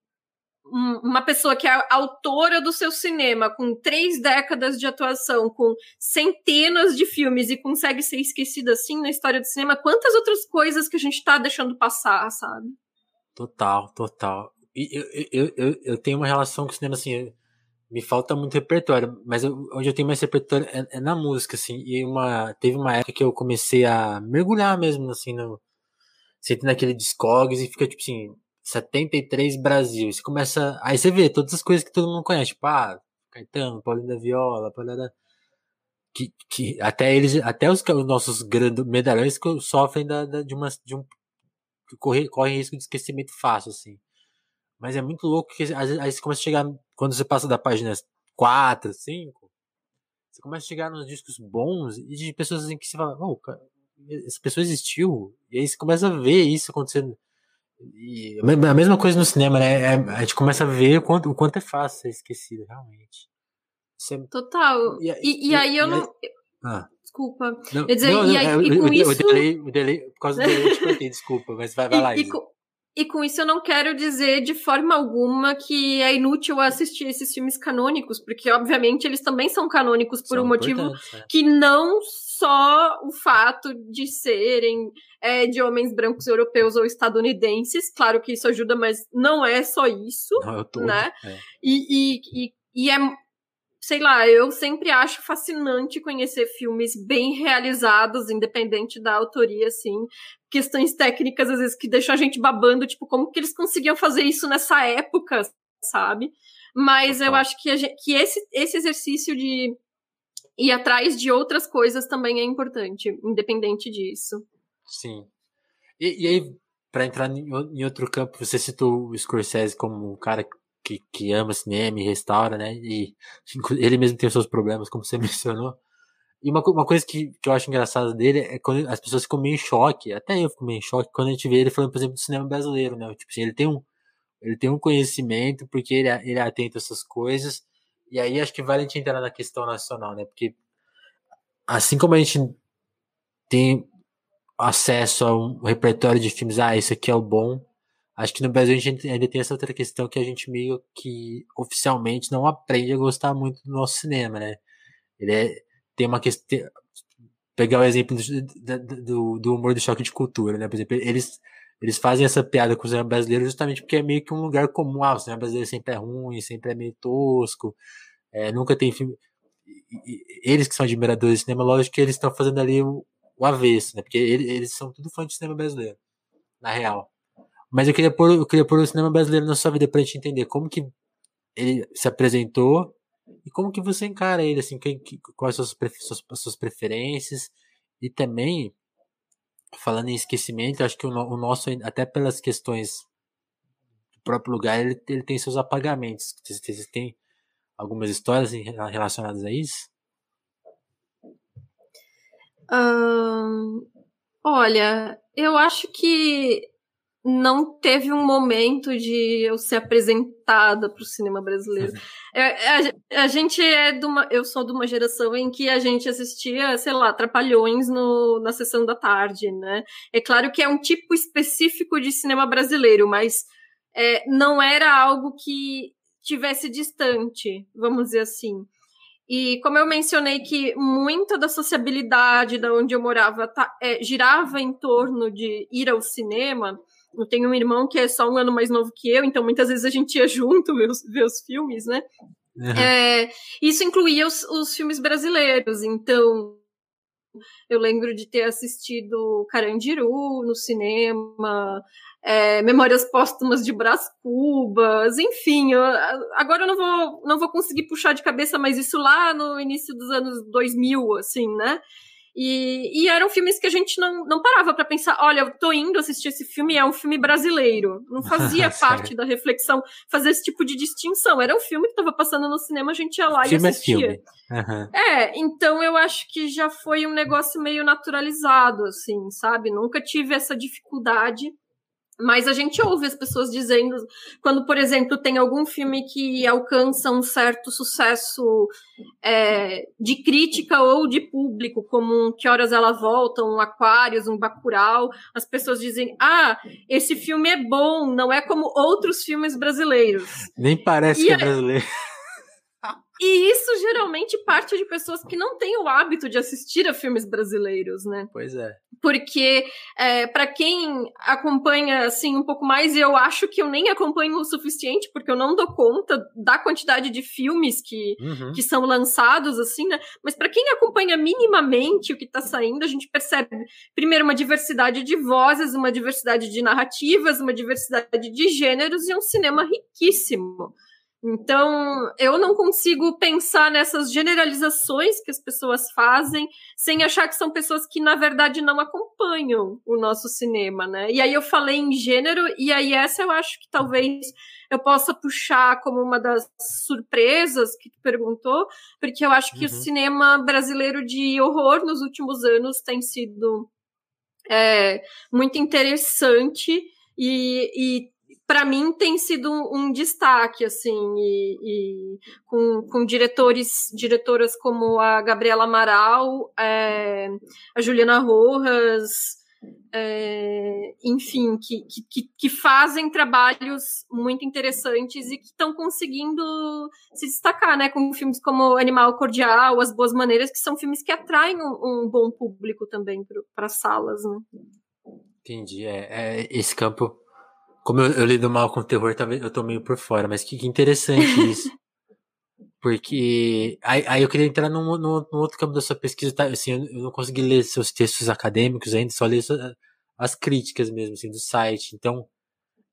Speaker 2: uma pessoa que é autora do seu cinema, com três décadas de atuação, com centenas de filmes e consegue ser esquecida assim na história do cinema, quantas outras coisas que a gente tá deixando passar, sabe?
Speaker 1: Total, total. E eu, eu, eu, eu tenho uma relação com o cinema assim me falta muito repertório, mas eu, onde eu tenho mais repertório é, é, na música, assim. E uma, teve uma época que eu comecei a mergulhar mesmo, assim, no. Você naquele Discogs e fica, tipo assim, 73 Brasil. Você começa. Aí você vê todas as coisas que todo mundo conhece, tipo, ah, Caetano, Paulinho da Viola, Paulinho da. Que, que até eles, até os, os nossos grandes medalhões sofrem da, da, de uma, de um, correm, correm risco de esquecimento fácil, assim. Mas é muito louco que aí você começa a chegar, quando você passa da página 4, 5, você começa a chegar nos discos bons e de pessoas em que você fala, oh, essa pessoa existiu. E aí você começa a ver isso acontecendo. E a mesma coisa no cinema, né? É, a gente começa a ver o quanto, o quanto é fácil ser esquecido, realmente.
Speaker 2: É... Total. E, e, e aí eu não. Ah. Desculpa. Não, dizer, não, não, e, aí, é, e com isso.
Speaker 1: O delay, delay, por causa do delay, eu te desculpa, mas vai, vai lá.
Speaker 2: E, com, e com isso eu não quero dizer de forma alguma que é inútil assistir esses filmes canônicos, porque obviamente eles também são canônicos por são um motivo é. que não só o fato de serem é, de homens brancos europeus ou estadunidenses, claro que isso ajuda, mas não é só isso, não, tô, né? É. E, e, e, e é sei lá, eu sempre acho fascinante conhecer filmes bem realizados, independente da autoria, assim. Questões técnicas, às vezes, que deixam a gente babando, tipo, como que eles conseguiam fazer isso nessa época, sabe? Mas eu acho que, gente, que esse, esse exercício de ir atrás de outras coisas também é importante, independente disso.
Speaker 1: Sim. E, e aí, para entrar em outro campo, você citou o Scorsese como um cara que, que ama cinema e restaura, né? E ele mesmo tem os seus problemas, como você mencionou. E uma, uma coisa que, que eu acho engraçada dele é quando as pessoas ficam meio em choque, até eu fico meio em choque, quando a gente vê ele falando, por exemplo, do cinema brasileiro, né? Tipo assim, ele tem um, ele tem um conhecimento, porque ele, ele é atento a essas coisas, e aí acho que vale a gente entrar na questão nacional, né? Porque assim como a gente tem acesso a um repertório de filmes, ah, esse aqui é o bom, Acho que no Brasil a gente ainda tem essa outra questão que a gente meio que oficialmente não aprende a gostar muito do nosso cinema, né? Ele é, tem uma questão. Pegar o exemplo do, do, do, humor do choque de cultura, né? Por exemplo, eles, eles fazem essa piada com o cinema brasileiro justamente porque é meio que um lugar comum. Ah, o cinema brasileiro sempre é ruim, sempre é meio tosco, é, nunca tem filme. Eles que são admiradores de cinema, lógico que eles estão fazendo ali o, o avesso, né? Porque eles, eles são tudo fã de cinema brasileiro, na real. Mas eu queria pôr, eu queria pôr o cinema brasileiro na sua vida pra gente entender como que ele se apresentou e como que você encara ele, assim, que, quais suas, suas, suas preferências e também, falando em esquecimento, acho que o, o nosso, até pelas questões do próprio lugar, ele, ele tem seus apagamentos. Vocês têm algumas histórias relacionadas a isso?
Speaker 2: olha, eu acho que não teve um momento de eu ser apresentada para o cinema brasileiro. Uhum. É, a, a, gente é de uma. Eu sou de uma geração em que a gente assistia, sei lá, Trapalhões no, na sessão da tarde, né? É claro que é um tipo específico de cinema brasileiro, mas é, não era algo que tivesse distante, vamos dizer assim. E como eu mencionei que muita da sociabilidade da onde eu morava tá, é, girava em torno de ir ao cinema, eu tenho um irmão que é só um ano mais novo que eu, então muitas vezes a gente ia junto ver os, ver os filmes, né? Uhum. É, isso incluía os, os filmes brasileiros, então eu lembro de ter assistido Carandiru no cinema, é, Memórias Póstumas de Brás Cubas, enfim, eu, agora eu não vou, não vou conseguir puxar de cabeça mais isso lá no início dos anos 2000, assim, né? E, e eram filmes que a gente não, não parava para pensar, olha, eu tô indo assistir esse filme, é um filme brasileiro. Não fazia parte da reflexão fazer esse tipo de distinção. Era um filme que estava passando no cinema, a gente ia lá filme e assistia. É, filme. Uhum. é, então eu acho que já foi um negócio meio naturalizado, assim, sabe? Nunca tive essa dificuldade mas a gente ouve as pessoas dizendo, quando, por exemplo, tem algum filme que alcança um certo sucesso é, de crítica ou de público, como um Que Horas Ela Volta, um Aquários, um Bacurau, as pessoas dizem, ah, esse filme é bom, não é como outros filmes brasileiros.
Speaker 1: Nem parece e que é brasileiro.
Speaker 2: E isso geralmente parte de pessoas que não têm o hábito de assistir a filmes brasileiros, né?
Speaker 1: Pois é.
Speaker 2: Porque, é, para quem acompanha, assim, um pouco mais, eu acho que eu nem acompanho o suficiente, porque eu não dou conta da quantidade de filmes que, uhum. que são lançados, assim, né? Mas para quem acompanha minimamente o que tá saindo, a gente percebe, primeiro, uma diversidade de vozes, uma diversidade de narrativas, uma diversidade de gêneros e um cinema riquíssimo. Então, eu não consigo pensar nessas generalizações que as pessoas fazem sem achar que são pessoas que, na verdade, não acompanham o nosso cinema, né? E aí eu falei em gênero, e aí essa eu acho que talvez eu possa puxar como uma das surpresas que tu perguntou, porque eu acho que uhum. o cinema brasileiro de horror nos últimos anos tem sido é, muito interessante e, e para mim tem sido um, destaque assim e, e, com, com diretores diretoras como a Gabriela Amaral é, a Juliana Rojas é, enfim que, que, que fazem trabalhos muito interessantes e que estão conseguindo se destacar né com filmes como Animal Cordial As Boas Maneiras que são filmes que atraem um, um bom público também para salas né?
Speaker 1: entendi é, é esse campo como eu, eu lido mal com terror, talvez eu tô meio por fora, mas que, que interessante isso. Porque aí, aí, eu queria entrar num, num, num, outro campo da sua pesquisa, tá? Assim, eu, não consegui ler seus textos acadêmicos ainda, só li as críticas mesmo, assim, do site. Então,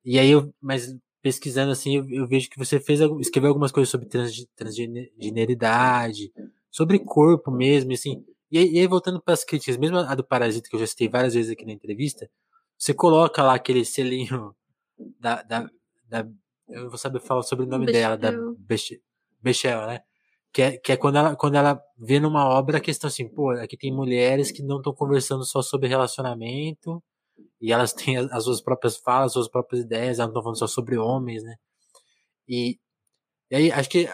Speaker 1: e aí eu, mas pesquisando assim, eu, eu vejo que você fez, escreveu algumas coisas sobre trans, transgeneridade, sobre corpo mesmo, assim. E aí, e aí voltando para as críticas, mesmo a do Parasita, que eu já citei várias vezes aqui na entrevista, você coloca lá aquele selinho da, da, da eu vou saber falar sobre o nome Bechel. dela, da Bechel, né? Que é, que é quando, ela, quando ela vê numa obra a questão assim, pô, aqui tem mulheres que não estão conversando só sobre relacionamento, e elas têm as, as suas próprias falas, as suas próprias ideias, elas não estão falando só sobre homens, né? E, e aí acho que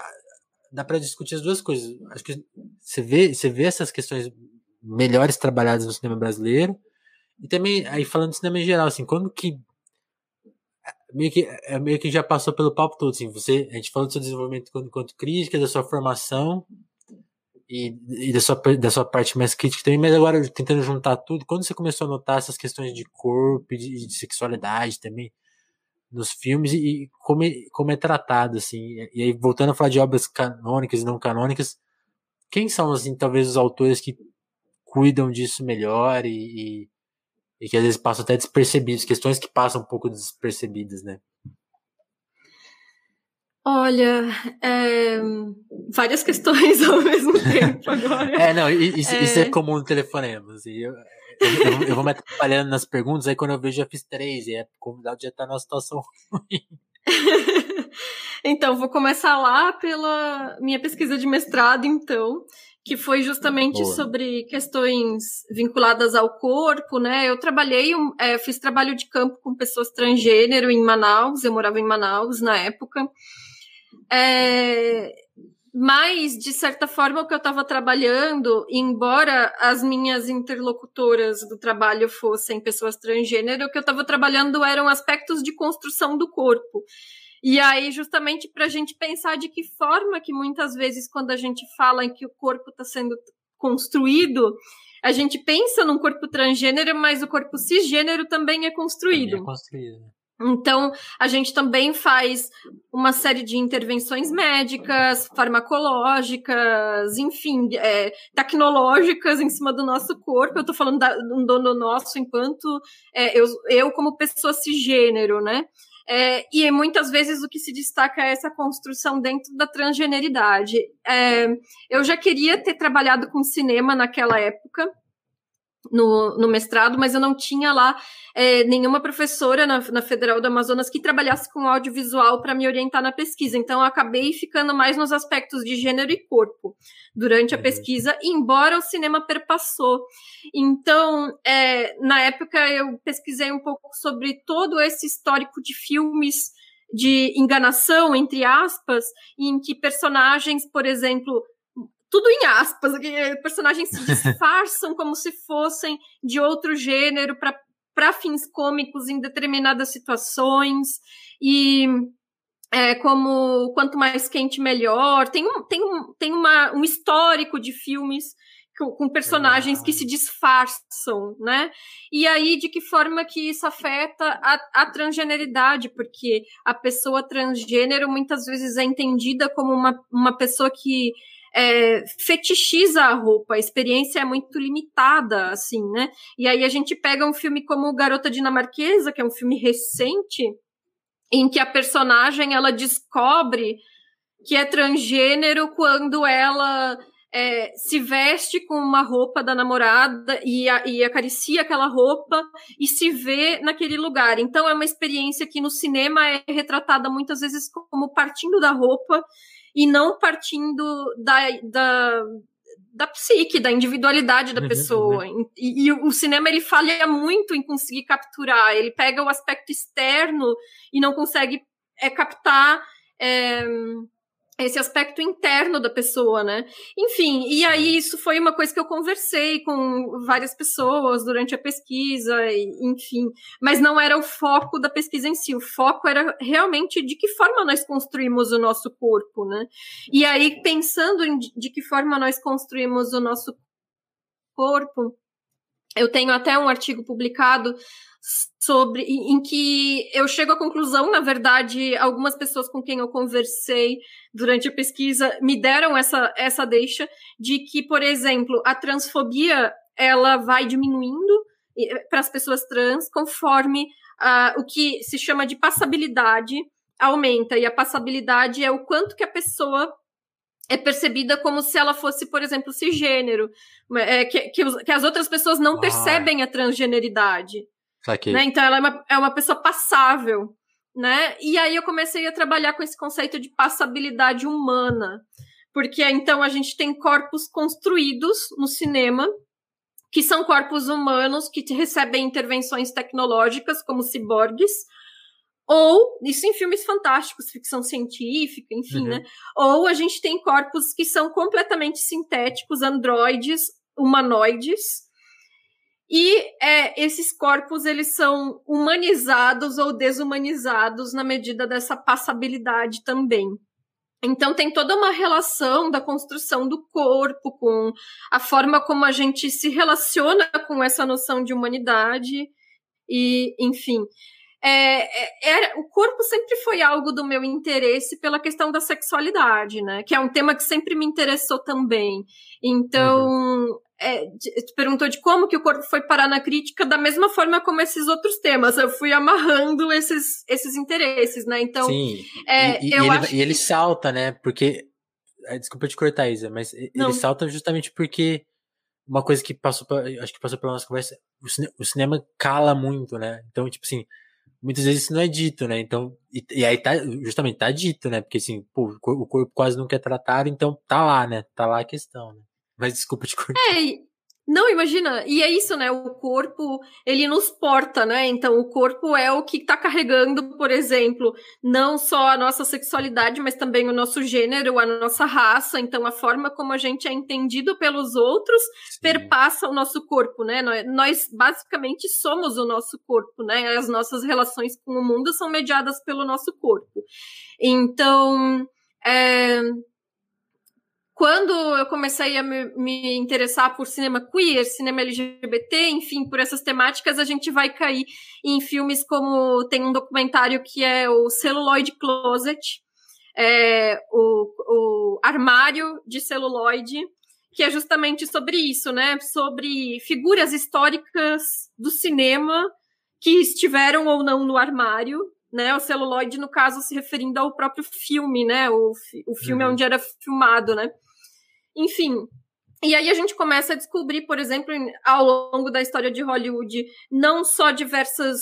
Speaker 1: dá para discutir as duas coisas. Acho que você vê, você vê essas questões melhores trabalhadas no cinema brasileiro, e também, aí falando de cinema em geral, assim, quando que meio que, é meio que já passou pelo papo todo, assim, você, a gente falou do seu desenvolvimento enquanto crítica, da sua formação e, e da, sua, da sua parte mais crítica também, mas agora tentando juntar tudo, quando você começou a notar essas questões de corpo e de, de sexualidade também nos filmes e, e como, é, como é tratado, assim, e aí voltando a falar de obras canônicas e não canônicas, quem são, assim, talvez os autores que cuidam disso melhor e, e e que às vezes passam até despercebidos, questões que passam um pouco despercebidas, né?
Speaker 2: Olha, é, várias questões ao mesmo tempo agora.
Speaker 1: é, não, isso é, isso é comum no telefonema. Assim, eu, eu, eu, vou me atrapalhando nas perguntas, aí quando eu vejo já fiz três, e é convidado já tá numa situação ruim.
Speaker 2: então, vou começar lá pela minha pesquisa de mestrado, então que foi justamente Boa. sobre questões vinculadas ao corpo, né? Eu trabalhei, é, fiz trabalho de campo com pessoas transgênero em Manaus, eu morava em Manaus na época. É, mas, de certa forma, o que eu estava trabalhando, embora as minhas interlocutoras do trabalho fossem pessoas transgênero, o que eu estava trabalhando eram aspectos de construção do corpo. E aí, justamente para a gente pensar de que forma que muitas vezes, quando a gente fala em que o corpo está sendo construído, a gente pensa num corpo transgênero, mas o corpo cisgênero também é construído. Também é construído. Então, a gente também faz uma série de intervenções médicas, farmacológicas, enfim, é, tecnológicas em cima do nosso corpo. Eu estou falando da, do, do nosso enquanto é, eu, eu, como pessoa cisgênero, né? É, e muitas vezes o que se destaca é essa construção dentro da transgeneridade. É, eu já queria ter trabalhado com cinema naquela época, no, no, mestrado, mas eu não tinha lá é, nenhuma professora na, na, Federal do Amazonas que trabalhasse com audiovisual para me orientar na pesquisa. Então, eu acabei ficando mais nos aspectos de gênero e corpo durante a pesquisa, embora o cinema perpassou. Então, é, na época, eu pesquisei um pouco sobre todo esse histórico de filmes de enganação, entre aspas, em que personagens, por exemplo, tudo em aspas, personagens se disfarçam como se fossem de outro gênero para fins cômicos em determinadas situações e é, como quanto mais quente melhor. Tem um, tem um, tem uma, um histórico de filmes com, com personagens que se disfarçam, né? E aí, de que forma que isso afeta a, a transgeneridade? Porque a pessoa transgênero muitas vezes é entendida como uma, uma pessoa que é, fetichiza a roupa, a experiência é muito limitada, assim, né? E aí a gente pega um filme como Garota Dinamarquesa, que é um filme recente, em que a personagem ela descobre que é transgênero quando ela é, se veste com uma roupa da namorada e, a, e acaricia aquela roupa e se vê naquele lugar. Então é uma experiência que no cinema é retratada muitas vezes como partindo da roupa e não partindo da, da, da psique, da individualidade da uhum, pessoa. Uhum. E, e, o cinema ele falha muito em conseguir capturar. Ele pega o aspecto externo e não consegue é, captar. É, esse aspecto interno da pessoa, né? Enfim, e aí isso foi uma coisa que eu conversei com várias pessoas durante a pesquisa, enfim, mas não era o foco da pesquisa em si, o foco era realmente de que forma nós construímos o nosso corpo, né? E aí, pensando em de que forma nós construímos o nosso corpo, eu tenho até um artigo publicado sobre em que eu chego à conclusão, na verdade, algumas pessoas com quem eu conversei durante a pesquisa me deram essa, essa deixa de que, por exemplo, a transfobia ela vai diminuindo para as pessoas trans conforme uh, o que se chama de passabilidade aumenta. E a passabilidade é o quanto que a pessoa é percebida como se ela fosse, por exemplo, cisgênero, é, que, que, que as outras pessoas não percebem a transgeneridade. Né? Então ela é uma, é uma pessoa passável, né? E aí eu comecei a trabalhar com esse conceito de passabilidade humana, porque então a gente tem corpos construídos no cinema que são corpos humanos que recebem intervenções tecnológicas como ciborgues, ou isso em filmes fantásticos, ficção científica, enfim, uhum. né? Ou a gente tem corpos que são completamente sintéticos, androides, humanoides, e é, esses corpos eles são humanizados ou desumanizados na medida dessa passabilidade também. Então tem toda uma relação da construção do corpo com a forma como a gente se relaciona com essa noção de humanidade e, enfim, é, é, era, o corpo sempre foi algo do meu interesse pela questão da sexualidade, né? Que é um tema que sempre me interessou também. Então, uhum. é, tu perguntou de como que o corpo foi parar na crítica, da mesma forma como esses outros temas. Eu fui amarrando esses, esses interesses, né? Então,
Speaker 1: Sim. É, e, e, ele, e ele salta, né? Porque. É, desculpa te cortar, Isa, mas Não. ele salta justamente porque uma coisa que passou, acho que passou pela nossa conversa, o, cine, o cinema cala muito, né? Então, tipo assim, muitas vezes isso não é dito, né? Então, e, e, aí tá, justamente tá dito, né? Porque assim, pô, o corpo quase nunca é tratado, então tá lá, né? Tá lá a questão, né? Mas desculpa te cortar.
Speaker 2: É, não, imagina, e é isso, né? O corpo, ele nos porta, né? Então, o corpo é o que está carregando, por exemplo, não só a nossa sexualidade, mas também o nosso gênero, a nossa raça. Então, a forma como a gente é entendido pelos outros Sim. perpassa o nosso corpo, né? Nós, basicamente, somos o nosso corpo, né? As nossas relações com o mundo são mediadas pelo nosso corpo. Então, é quando eu comecei a me, me, interessar por cinema queer, cinema LGBT, enfim, por essas temáticas, a gente vai cair em filmes como tem um documentário que é o Celluloid Closet, é, o, o armário de celuloide, que é justamente sobre isso, né? Sobre figuras históricas do cinema que estiveram ou não no armário, né? O celuloide, no caso, se referindo ao próprio filme, né? O, o filme uhum. onde era filmado, né? Enfim. E aí a gente começa a descobrir, por exemplo, ao longo da história de Hollywood, não só diversas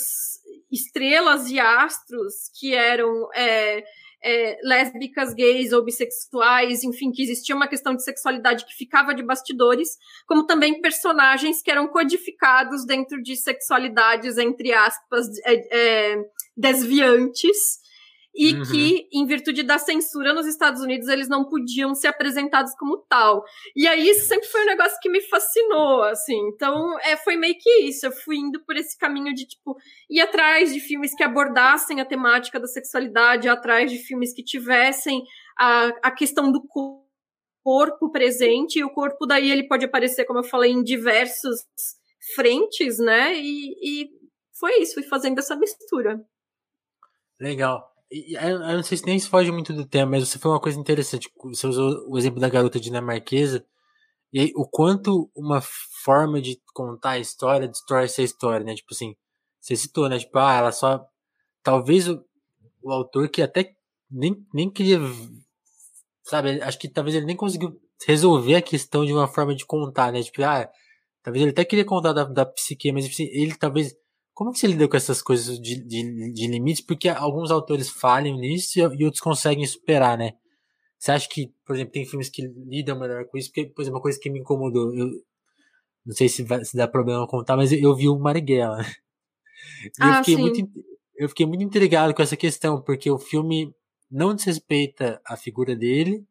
Speaker 2: estrelas e astros que eram é, é, lésbicas, gays ou bissexuais, enfim, que existia uma questão de sexualidade que ficava de bastidores, como também personagens que eram codificados dentro de sexualidades, entre aspas, é, é desviantes, e uhum. que, em virtude da censura nos Estados Unidos, eles não podiam ser apresentados como tal. E aí, isso sempre foi um negócio que me fascinou, assim. Então, é, foi meio que isso. Eu fui indo por esse caminho de, tipo, ir atrás de filmes que abordassem a temática da sexualidade, atrás de filmes que tivessem a, a questão do corpo presente, e o corpo daí ele pode aparecer, como eu falei, em diversas frentes, né? E, e foi isso, fui fazendo essa mistura.
Speaker 1: Legal. Eu não sei se nem se foge muito do tema, mas você foi uma coisa interessante. Você usou o exemplo da garota dinamarquesa. E aí, o quanto uma forma de contar a história distorce a história, né? Tipo assim, você citou, né? Tipo, ah, ela só. Talvez o, o autor que até nem, nem queria. Sabe, acho que talvez ele nem conseguiu resolver a questão de uma forma de contar, né? Tipo, ah, talvez ele até queria contar da, da psique, mas tipo assim, ele talvez como que você lida com essas coisas de, de, de limites? Porque alguns autores falham nisso e, e, outros conseguem superar, né? Você acha que, por exemplo, tem filmes que lidam melhor com isso? Porque, por exemplo, uma coisa que me incomodou, eu não sei se, vai, se dá problema contar, mas eu, eu vi o Marighella. E ah, eu, fiquei sim. muito, eu fiquei muito intrigado com essa questão, porque o filme não desrespeita a figura dele,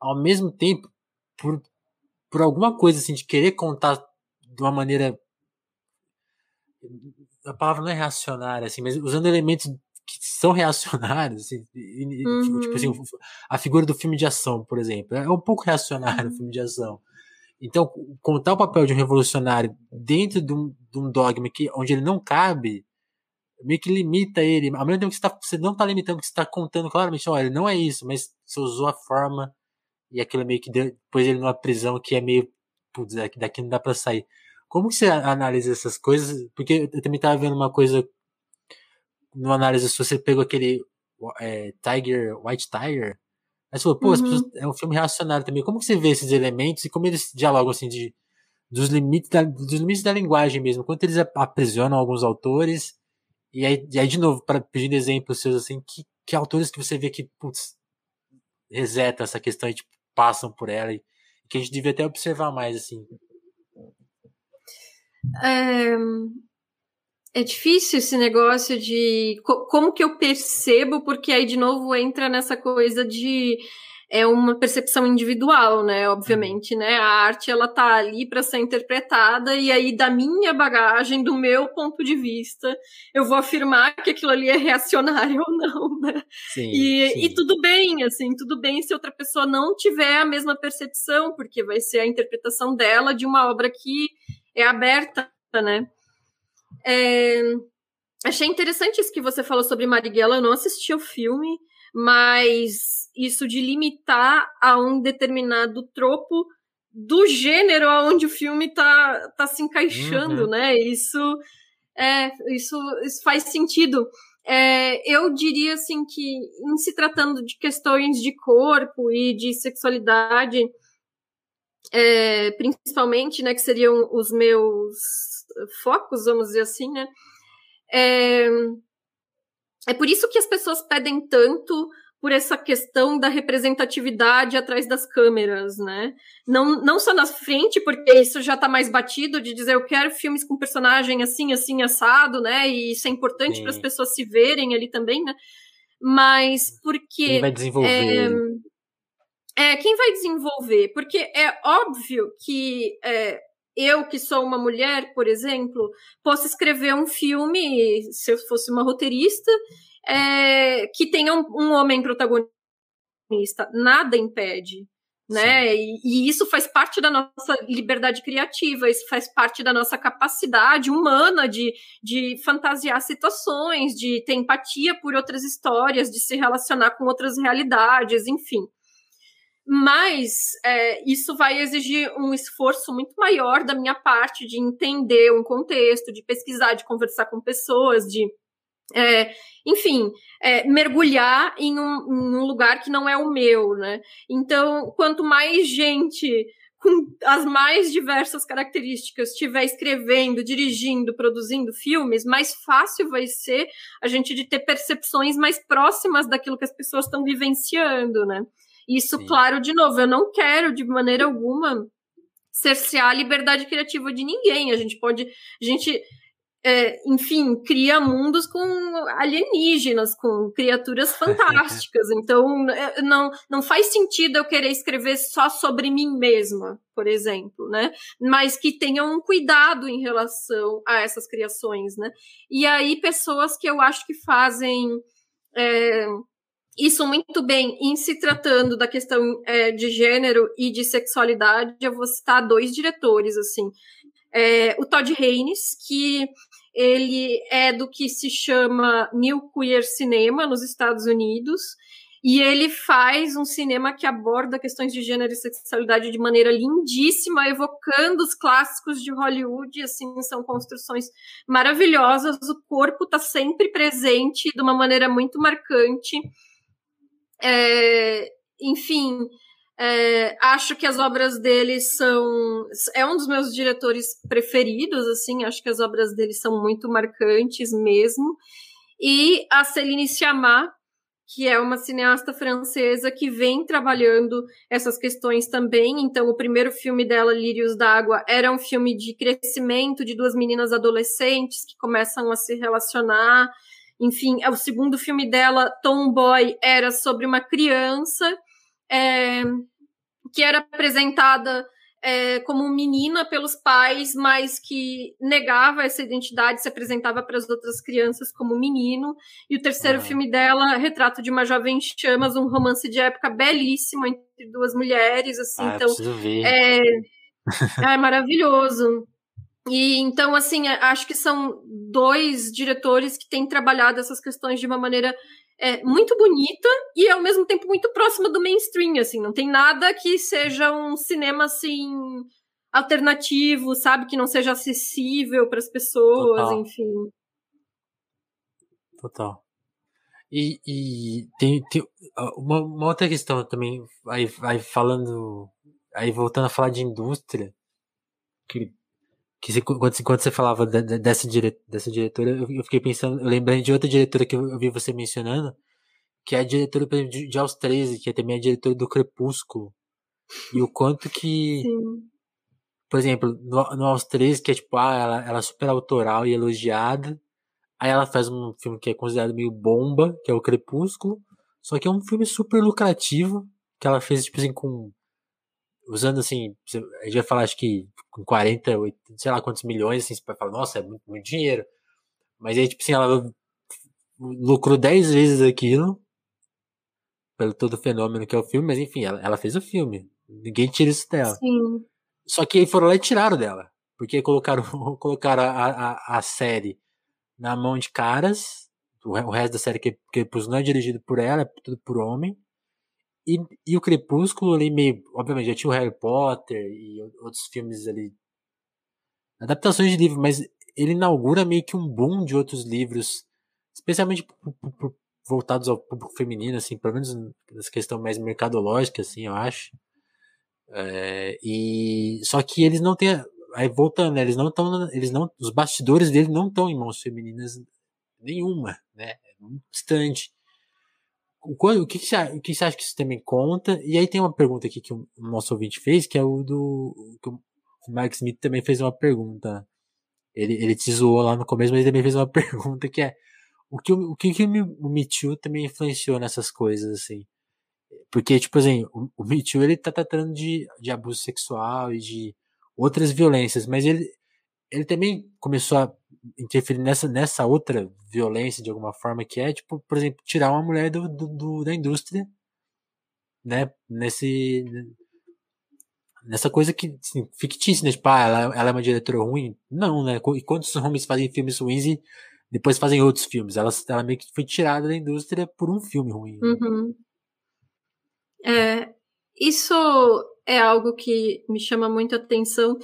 Speaker 1: ao mesmo tempo, por, por alguma coisa assim, de querer contar de uma maneira a palavra não é reacionária, assim, mas usando elementos que são reacionários, assim, uhum. tipo assim, uhum. a figura do filme de ação, por exemplo, é um pouco reacionário uhum. o filme de ação. Então, contar o papel de um revolucionário dentro de um, de um dogma que, onde ele não cabe, meio que limita ele. Ao mesmo tempo que você, tá, você não está limitando, que você está contando claramente, olha, ele não é isso, mas você usou a forma e aquilo meio que deu, depois ele numa prisão que é meio, putz, daqui não dá para sair. Como que você analisa essas coisas? Porque eu também estava vendo uma coisa numa análise, se você pegou aquele é, Tiger, White Tiger, aí você falou, pô, uhum. é um filme reacionário também. Como que você vê esses elementos e como eles dialogam assim de dos limites da, dos limites da linguagem mesmo, quanto eles aprisionam alguns autores e aí, e aí de novo, para pedir exemplos seus assim, que, que autores que você vê que putz, resetam essa questão e tipo, passam por ela e que a gente devia até observar mais assim.
Speaker 2: É, é difícil esse negócio de como que eu percebo, porque aí de novo entra nessa coisa de é uma percepção individual, né? Obviamente, né? A arte ela tá ali para ser interpretada e aí da minha bagagem, do meu ponto de vista, eu vou afirmar que aquilo ali é reacionário ou não, né? Sim, e, sim. e tudo bem, assim, tudo bem se outra pessoa não tiver a mesma percepção, porque vai ser a interpretação dela de uma obra que é aberta, né? É, achei interessante isso que você falou sobre Marighella. Eu não assisti o filme, mas isso de limitar a um determinado tropo do gênero aonde o filme tá, tá se encaixando, uhum. né? Isso, é, isso, isso faz sentido. É, eu diria assim que, em se tratando de questões de corpo e de sexualidade, é, principalmente, né, que seriam os meus focos, vamos dizer assim, né? É, é por isso que as pessoas pedem tanto por essa questão da representatividade atrás das câmeras, né? Não, não só na frente, porque isso já está mais batido de dizer eu quero filmes com personagem assim, assim, assado, né? E isso é importante para as pessoas se verem ali também, né? Mas porque. Quem
Speaker 1: vai desenvolver?
Speaker 2: É, é, quem vai desenvolver? Porque é óbvio que é, eu, que sou uma mulher, por exemplo, posso escrever um filme, se eu fosse uma roteirista, é, que tenha um, um, homem protagonista. Nada impede. né? E, e, isso faz parte da nossa liberdade criativa, isso faz parte da nossa capacidade humana de, de fantasiar situações, de ter empatia por outras histórias, de se relacionar com outras realidades, enfim. Mas é, isso vai exigir um esforço muito maior da minha parte de entender um contexto, de pesquisar, de conversar com pessoas, de é, enfim, é, mergulhar em um, em um, lugar que não é o meu, né? Então, quanto mais gente com as mais diversas características estiver escrevendo, dirigindo, produzindo filmes, mais fácil vai ser a gente de ter percepções mais próximas daquilo que as pessoas estão vivenciando, né? Isso, Sim. claro, de novo, eu não quero de maneira alguma cercear a liberdade criativa de ninguém. A gente pode, a gente é, enfim, cria mundos com alienígenas, com criaturas fantásticas. Então, é, não, não faz sentido eu querer escrever só sobre mim mesma, por exemplo, né? Mas que tenham um cuidado em relação a essas criações, né? E aí, pessoas que eu acho que fazem. É, isso muito bem em se tratando da questão é, de gênero e de sexualidade, eu vou citar dois diretores, assim. É, o Todd Haynes, que ele é do que se chama New Queer Cinema nos Estados Unidos, e ele faz um cinema que aborda questões de gênero e sexualidade de maneira lindíssima, evocando os clássicos de Hollywood, assim, são construções maravilhosas, o corpo está sempre presente de uma maneira muito marcante. É, enfim, é, acho que as obras dele são. É um dos meus diretores preferidos, assim, acho que as obras dele são muito marcantes mesmo. E a Céline Sciamma, que é uma cineasta francesa que vem trabalhando essas questões também. Então, o primeiro filme dela, Lírios d'Água, era um filme de crescimento de duas meninas adolescentes que começam a se relacionar. Enfim, o segundo filme dela, Tomboy, era sobre uma criança é, que era apresentada é, como menina pelos pais, mas que negava essa identidade, se apresentava para as outras crianças como menino. E o terceiro ah. filme dela, Retrato de uma Jovem Chamas, um romance de época belíssimo entre duas mulheres, assim.
Speaker 1: Ah,
Speaker 2: então, é, é maravilhoso. E então, assim, acho que são dois diretores que têm trabalhado essas questões de uma maneira é, muito bonita e ao mesmo tempo muito próxima do mainstream, assim, não tem nada que seja um cinema assim alternativo, sabe, que não seja acessível para as pessoas, Total. enfim.
Speaker 1: Total. E, e tem, tem uma, uma, outra questão também, aí, aí falando, aí voltando a falar de indústria, que que você, quando, quando você falava de, dessa, dire, dessa diretora, eu, eu, fiquei pensando, eu lembrei de outra diretora que eu, eu, vi você mencionando, que é a diretora de, de Aos 13, que é também a diretora do Crepúsculo. E o quanto que. Sim. Por exemplo, no, no Aos 13, que é tipo, ah, ela, ela é super autoral e elogiada. Aí ela faz um filme que é considerado meio bomba, que é o Crepúsculo. Só que é um filme super lucrativo, que ela fez, tipo assim, com usando assim, a gente vai falar acho que com 40, sei lá quantos milhões, assim, você vai falar, nossa, é muito, muito dinheiro. Mas aí, tipo assim, ela lucrou 10 vezes aquilo, pelo todo o fenômeno que é o filme, mas enfim, ela, ela fez o filme. Ninguém tira isso dela.
Speaker 2: Sim.
Speaker 1: Só que aí foram lá e tiraram dela. Porque colocaram, colocaram a, a, a série na mão de caras. O, o resto da série que, que não é dirigido por ela, é tudo por homem. E, e o Crepúsculo ali meio. Obviamente, já tinha o Harry Potter e outros filmes ali. Adaptações de livro, mas ele inaugura meio que um boom de outros livros, especialmente voltados ao público feminino, assim, pelo menos nessa questão mais mercadológica, assim, eu acho. É, e só que eles não têm, aí voltando, né, eles não estão, eles não, os bastidores dele não estão em mãos femininas nenhuma, né, é muito distante o, que, você, o que você acha que isso também conta? E aí tem uma pergunta aqui que o nosso ouvinte fez, que é o do. Que o Mark Smith também fez uma pergunta. Ele, ele te zoou lá no começo, mas ele também fez uma pergunta que é o que o, que, que o Me Too também influenciou nessas coisas, assim? Porque, tipo assim, o, o Me Too ele tá tratando de, de abuso sexual e de outras violências, mas ele, ele também começou a interferir nessa, nessa outra violência de alguma forma que é, tipo, por exemplo, tirar uma mulher do, do, do da indústria, né, nesse, nessa coisa que, assim, fictícia, né? Tipo, ah, ela, ela é uma diretora ruim? Não, né? E quantos homens fazem filmes ruins e depois fazem outros filmes? Ela, ela meio que foi tirada da indústria por um filme ruim.
Speaker 2: Né? Uhum. É, isso é algo que me chama muito a atenção,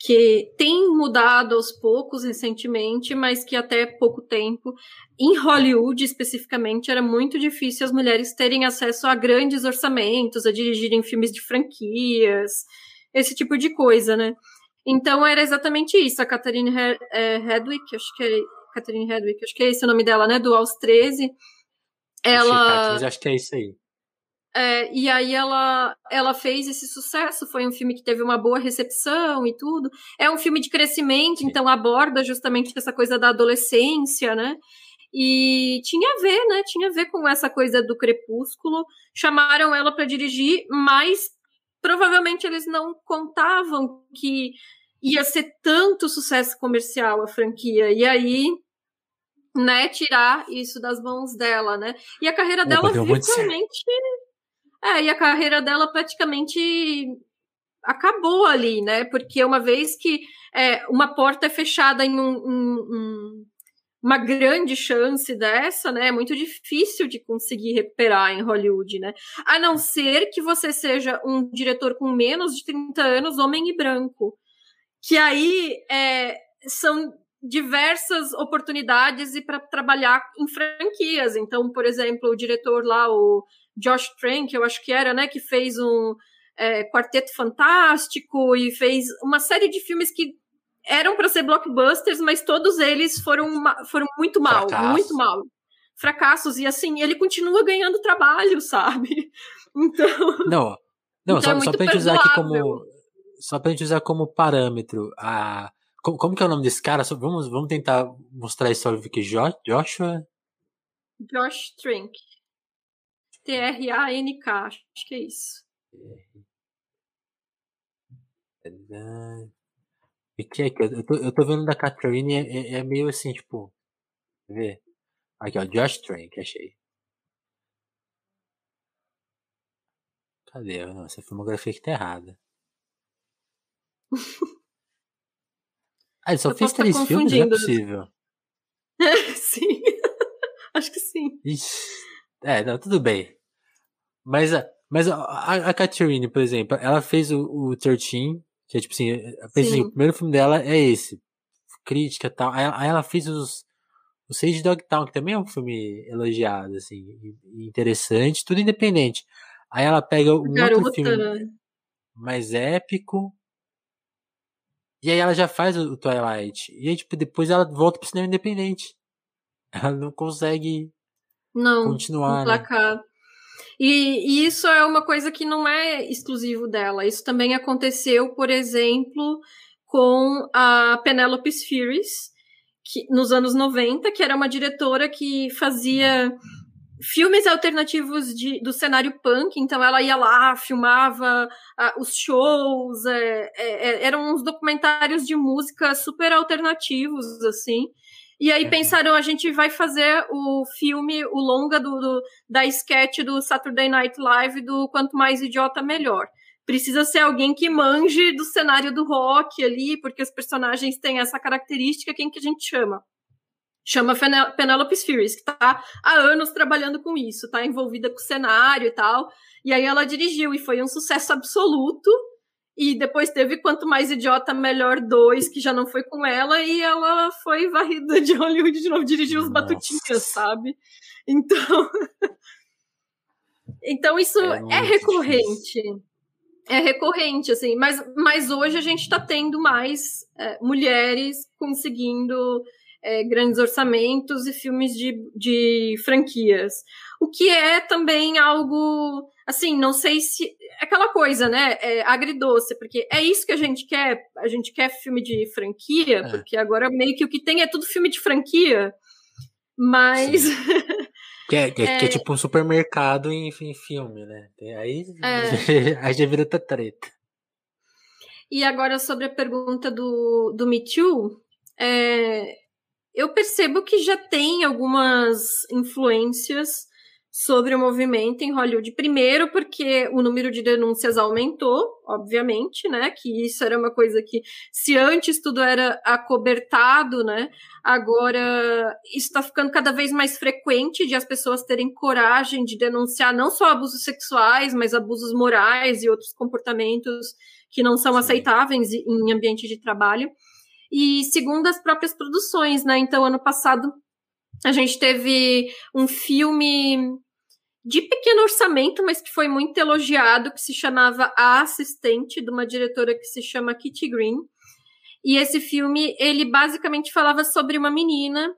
Speaker 2: que tem mudado aos poucos recentemente, mas que até pouco tempo, em Hollywood especificamente, era muito difícil as mulheres terem acesso a grandes orçamentos, a dirigirem filmes de franquias, esse tipo de coisa, né? Então era exatamente isso. A Catherine é, Hedwig, acho que é Catherine Hedwig, acho que é esse o nome dela, né? Do Aos 13. Ela.
Speaker 1: Acho que é isso aí.
Speaker 2: É, e aí ela, ela fez esse sucesso, foi um filme que teve uma boa recepção e tudo. É um filme de crescimento, Sim. então aborda justamente essa coisa da adolescência, né? E tinha a ver, né? Tinha a ver com essa coisa do crepúsculo. Chamaram ela para dirigir, mas provavelmente eles não contavam que ia ser tanto sucesso comercial a franquia. E aí, né, tirar isso das mãos dela, né? E a carreira dela virtualmente é, e a carreira dela praticamente acabou ali, né? Porque uma vez que é, uma porta é fechada em um, um, um, uma grande chance dessa, né? É muito difícil de conseguir recuperar em Hollywood, né? A não ser que você seja um diretor com menos de 30 anos, homem e branco. Que aí é, são diversas oportunidades e para trabalhar em franquias. Então, por exemplo, o diretor lá, o Josh Trank, eu acho que era, né, que fez um é, Quarteto Fantástico e fez uma série de filmes que eram para ser blockbusters, mas todos eles foram, foram muito mal, Fracasso. muito mal. Fracassos, e assim, ele continua ganhando trabalho, sabe? Então.
Speaker 1: Não, não então só, é só pra gente usar aqui como. Só pra gente usar como parâmetro. A, como, como que é o nome desse cara? Vamos, vamos tentar mostrar a história do que Joshua.
Speaker 2: Josh Trank. T-R-A-N-K, acho que é isso.
Speaker 1: E que é que eu tô, eu tô vendo da Catherine é, é, é meio assim, tipo. Vê. Aqui, ó, Josh Trank, achei. Cadê? Não, essa filmografia aqui tá errada. ah, ele só eu fez três filmes? Não é possível.
Speaker 2: sim. Acho que sim.
Speaker 1: Ixi. É, não, tudo bem. Mas, mas a, a Catherine, por exemplo, ela fez o, o 13, que é tipo assim, assim, o primeiro filme dela é esse. Crítica e tal. Aí, aí, ela fez os, o Sage Dogtown, que também é um filme elogiado, assim, interessante, tudo independente. Aí ela pega um Garota. outro filme mais épico. E aí ela já faz o Twilight. E aí, tipo, depois ela volta pro cinema independente. Ela não consegue
Speaker 2: não,
Speaker 1: continuar.
Speaker 2: Emplacar. Né? E, e, isso é uma coisa que não é exclusivo dela. Isso também aconteceu, por exemplo, com a Penelope Spheres, que, nos anos 90, que era uma diretora que fazia filmes alternativos de, do cenário punk, então ela ia lá, filmava os shows, é, é, é, eram uns documentários de música super alternativos, assim, e aí pensaram, a gente vai fazer o filme, o longa do, do, da sketch do Saturday Night Live do Quanto Mais Idiota Melhor. Precisa ser alguém que manje do cenário do rock ali, porque os personagens têm essa característica. Quem que a gente chama? Chama Penelope Spheres, que tá há anos trabalhando com isso, tá envolvida com o cenário e tal. E aí ela dirigiu e foi um sucesso absoluto. E depois teve Quanto Mais Idiota, Melhor dois, que já não foi com ela, e ela foi varrida de Hollywood de novo, dirigiu os. Batutinhas, sabe? Então. então isso é, é recorrente. Difícil. É recorrente, assim, mas, mas hoje a gente está tendo mais é, mulheres conseguindo é, grandes orçamentos e filmes de, de franquias. O que é também algo, assim, não sei se. Aquela coisa, né? É agridoce, porque é isso que a gente quer. A gente quer filme de franquia, é. porque agora meio que o que tem é tudo filme de franquia. Mas.
Speaker 1: Que é, que, é, que é, tipo um supermercado em, em filme, né? Aí, é. aí já vira outra treta.
Speaker 2: E agora sobre a pergunta do, do Me Too, é, eu percebo que já tem algumas influências sobre o movimento em Hollywood. Primeiro, porque o número de denúncias aumentou, obviamente, né? Que isso era uma coisa que, se antes tudo era acobertado, né? Agora isso está ficando cada vez mais frequente de as pessoas terem coragem de denunciar não só abusos sexuais, mas abusos morais e outros comportamentos que não são aceitáveis em ambiente de trabalho. E segundo as próprias produções, né? Então, ano passado a gente teve um filme de pequeno orçamento, mas que foi muito elogiado, que se chamava A Assistente, de uma diretora que se chama Kitty Green. E esse filme, ele basicamente falava sobre uma menina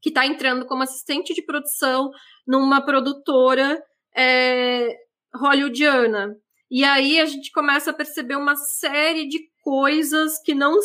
Speaker 2: que está entrando como assistente de produção numa produtora é, hollywoodiana. E aí a gente começa a perceber uma série de coisas que não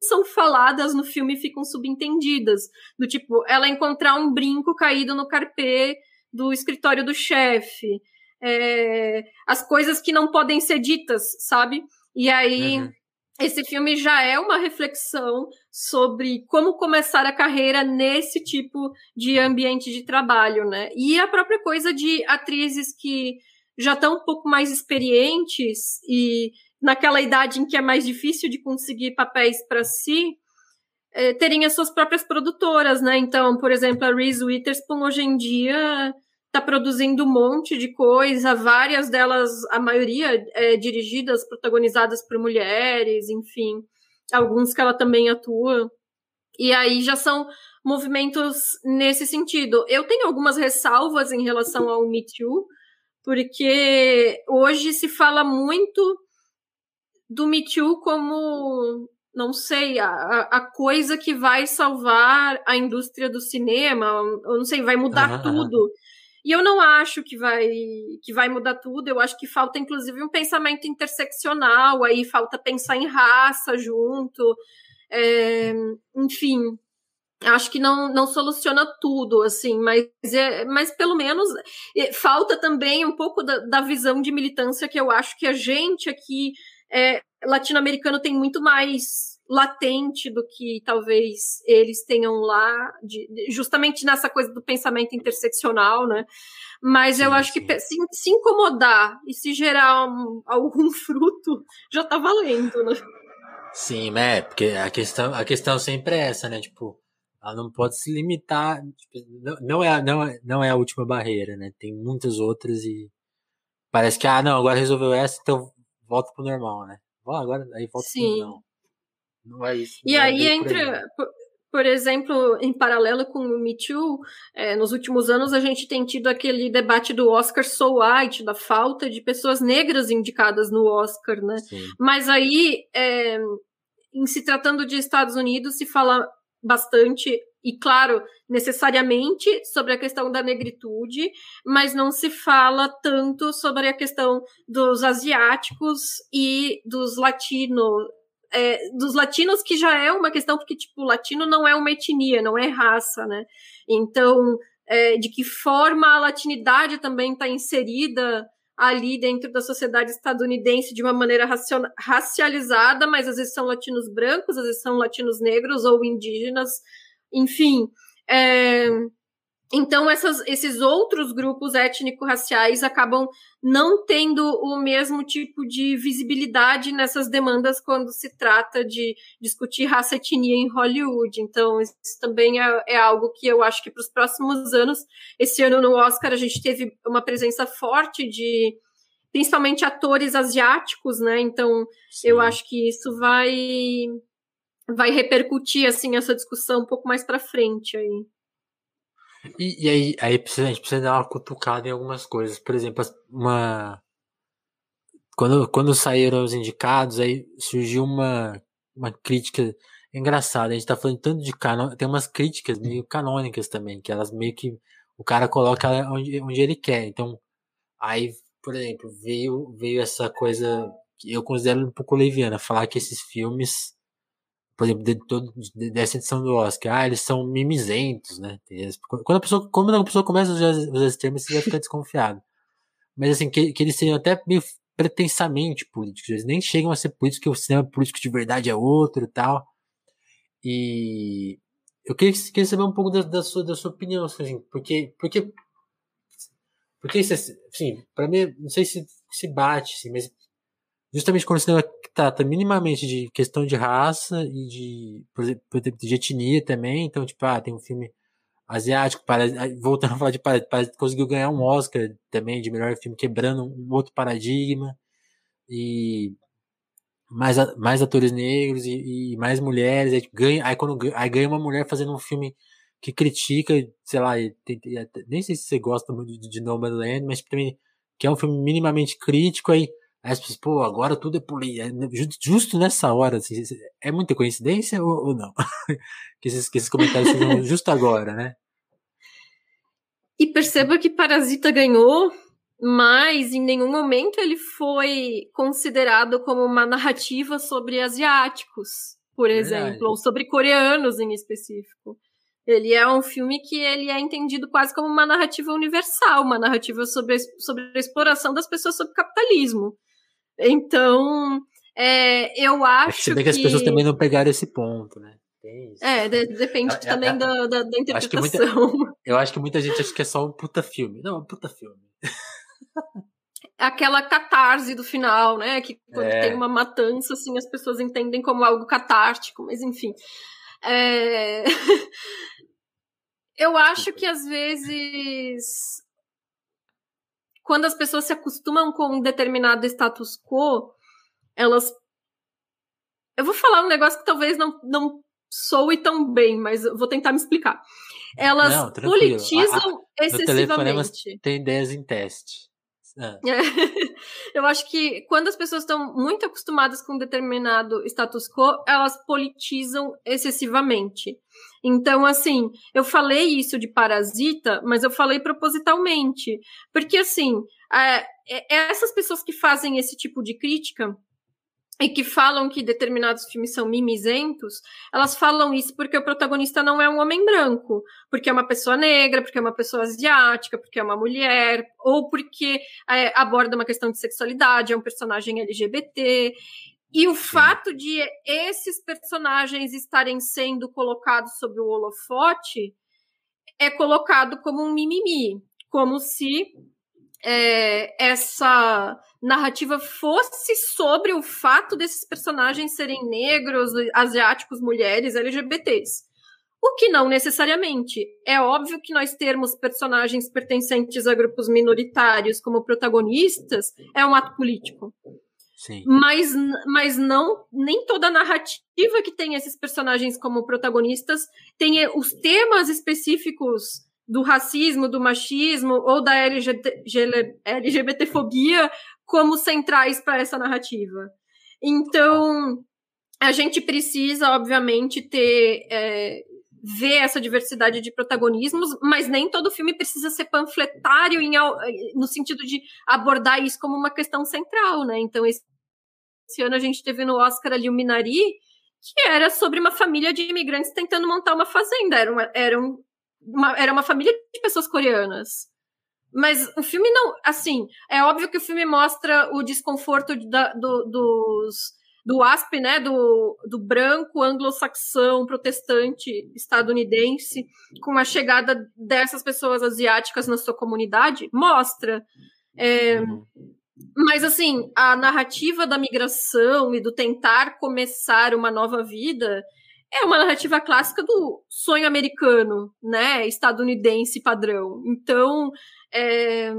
Speaker 2: são faladas no filme e ficam subentendidas. Do tipo, ela encontrar um brinco caído no carpê do escritório do chefe. É, as coisas que não podem ser ditas, sabe? E aí. Uhum. Esse filme já é uma reflexão sobre como começar a carreira nesse tipo de ambiente de trabalho, né? E a própria coisa de atrizes que já estão um pouco mais experientes e naquela idade em que é mais difícil de conseguir papéis para si, é, terem as suas próprias produtoras, né? Então, por exemplo, a Reese Witherspoon hoje em dia está produzindo um monte de coisa, várias delas, a maioria é, dirigidas, protagonizadas por mulheres, enfim, alguns que ela também atua. E aí já são movimentos nesse sentido. Eu tenho algumas ressalvas em relação ao Me Too, porque hoje se fala muito do Me Too como, não sei, a, a coisa que vai salvar a indústria do cinema, ou não sei, vai mudar tudo. E eu não acho que vai, que vai mudar tudo, eu acho que falta, inclusive, um pensamento interseccional, aí falta pensar em raça junto, é, enfim, acho que não, não soluciona tudo, assim, mas, é, mas pelo menos é, falta também um pouco da, da visão de militância que eu acho que a gente aqui é, latino-americano tem muito mais latente do que talvez eles tenham lá, de, justamente nessa coisa do pensamento interseccional, né? Mas sim, eu acho sim. que se, se, incomodar e se gerar um, algum fruto, já tá valendo, né?
Speaker 1: Sim, é, porque a questão, a questão sempre é essa, né? Tipo, ela não pode se limitar, tipo, não, não, é, não, é, não é a última barreira, né? Tem muitas outras e parece que, ah, não, agora resolveu essa, então volta pro normal, né? agora aí volta Sim. pro normal. Não é isso.
Speaker 2: E aí entra, por, por, exemplo, em paralelo com o Me Too, é, nos últimos anos a gente tem tido aquele debate do Oscar So White, da falta de pessoas negras indicadas no Oscar, né? Sim. Mas aí, é, em se tratando de Estados Unidos, se fala bastante e, claro, necessariamente sobre a questão da negritude, mas não se fala tanto sobre a questão dos asiáticos e dos latinos. É, dos latinos, que já é uma questão, porque, tipo, latino não é uma etnia, não é raça, né? Então, é, de que forma a latinidade também está inserida ali dentro da sociedade estadunidense de uma maneira racializada, mas às vezes são latinos brancos, às vezes são latinos negros ou indígenas, enfim. É, então, essas, esses outros grupos étnico-raciais acabam não tendo o mesmo tipo de visibilidade nessas demandas quando se trata de discutir raça-etnia em Hollywood. Então, isso também é, é algo que eu acho que para os próximos anos, esse ano no Oscar, a gente teve uma presença forte de principalmente atores asiáticos, né? Então, Sim. eu acho que isso vai vai repercutir assim essa discussão um pouco mais para frente aí.
Speaker 1: E, e, aí, aí precisa, a gente precisa dar uma cutucada em algumas coisas. Por exemplo, uma. Quando, quando saíram os indicados, aí surgiu uma, uma crítica engraçada. A gente tá falando tanto de canon. Tem umas críticas meio canônicas também, que elas meio que. O cara coloca onde, onde ele quer. Então, aí, por exemplo, veio, veio essa coisa que eu considero um pouco leviana, falar que esses filmes por exemplo, de, todo, de, dessa edição do Oscar, ah, eles são mimizentos, né? Quando a pessoa, quando a pessoa começa a usar, usar esse termo, você já fica desconfiado. Mas assim, que, que eles seriam até meio pretensamente políticos, eles nem chegam a ser políticos, porque o cinema político de verdade é outro e tal. E eu queria, queria saber um pouco da, da, sua, da sua opinião, assim, porque, porque Porque isso, assim, pra mim, não sei se se bate, assim, mas justamente quando o cinema trata minimamente de questão de raça e de, por exemplo, de etnia também, então, tipo, ah, tem um filme asiático, voltando a falar de Parasita, conseguiu ganhar um Oscar também de melhor filme, quebrando um outro paradigma, e mais, mais atores negros e, e mais mulheres, aí, ganha, aí quando aí ganha uma mulher fazendo um filme que critica, sei lá, tem, nem sei se você gosta muito de, de Nomadland, mas também que é um filme minimamente crítico, aí, aí as pessoas, pô, agora tudo é polícia. É, justo nessa hora, assim, é muita coincidência ou, ou não? que, esses, que esses comentários sejam justo agora, né?
Speaker 2: E perceba que Parasita ganhou, mas em nenhum momento ele foi considerado como uma narrativa sobre asiáticos, por exemplo, ou sobre coreanos em específico. Ele é um filme que ele é entendido quase como uma narrativa universal, uma narrativa sobre a, sobre a exploração das pessoas sobre capitalismo. Então, é, eu acho Se bem que...
Speaker 1: que as pessoas também não pegaram esse ponto, né?
Speaker 2: É, de, depende é, também é, da, da, da, interpretação. Acho
Speaker 1: muita, eu acho que muita gente acha que é só um puta filme. Não, é um puta filme.
Speaker 2: Aquela catarse do final, né? Que quando é. tem uma matança, assim, as pessoas entendem como algo catártico, mas enfim. É... Eu acho que às vezes quando as pessoas se acostumam com um determinado status quo, elas. Eu vou falar um negócio que talvez não, não soe tão bem, mas eu vou tentar me explicar. Elas não, politizam a, a, excessivamente.
Speaker 1: Tem ideias em teste.
Speaker 2: Ah. eu acho que quando as pessoas estão muito acostumadas com um determinado status quo, elas politizam excessivamente. Então, assim, eu falei isso de parasita, mas eu falei propositalmente. Porque, assim, é, é, essas pessoas que fazem esse tipo de crítica, e que falam que determinados filmes são mimizentos, elas falam isso porque o protagonista não é um homem branco, porque é uma pessoa negra, porque é uma pessoa asiática, porque é uma mulher, ou porque é, aborda uma questão de sexualidade, é um personagem LGBT. E o Sim. fato de esses personagens estarem sendo colocados sob o holofote é colocado como um mimimi, como se é, essa narrativa fosse sobre o fato desses personagens serem negros, asiáticos, mulheres, LGBTs. O que não necessariamente. É óbvio que nós termos personagens pertencentes a grupos minoritários como protagonistas é um ato político.
Speaker 1: Sim.
Speaker 2: Mas, mas não, nem toda narrativa que tem esses personagens como protagonistas tem os temas específicos do racismo, do machismo ou da LGBTfobia como centrais para essa narrativa. Então, a gente precisa, obviamente, ter. É, ver essa diversidade de protagonismos, mas nem todo filme precisa ser panfletário em, no sentido de abordar isso como uma questão central, né? Então, esse, ano a gente teve no Oscar ali o Minari, que era sobre uma família de imigrantes tentando montar uma fazenda. Era uma, era um, uma, era uma família de pessoas coreanas. Mas o filme não. Assim, é óbvio que o filme mostra o desconforto da, do, dos, do ASP, né? Do, do branco anglo-saxão protestante estadunidense, com a chegada dessas pessoas asiáticas na sua comunidade. Mostra. É, uhum. Mas, assim, a narrativa da migração e do tentar começar uma nova vida é uma narrativa clássica do sonho americano, né, estadunidense padrão. Então, é,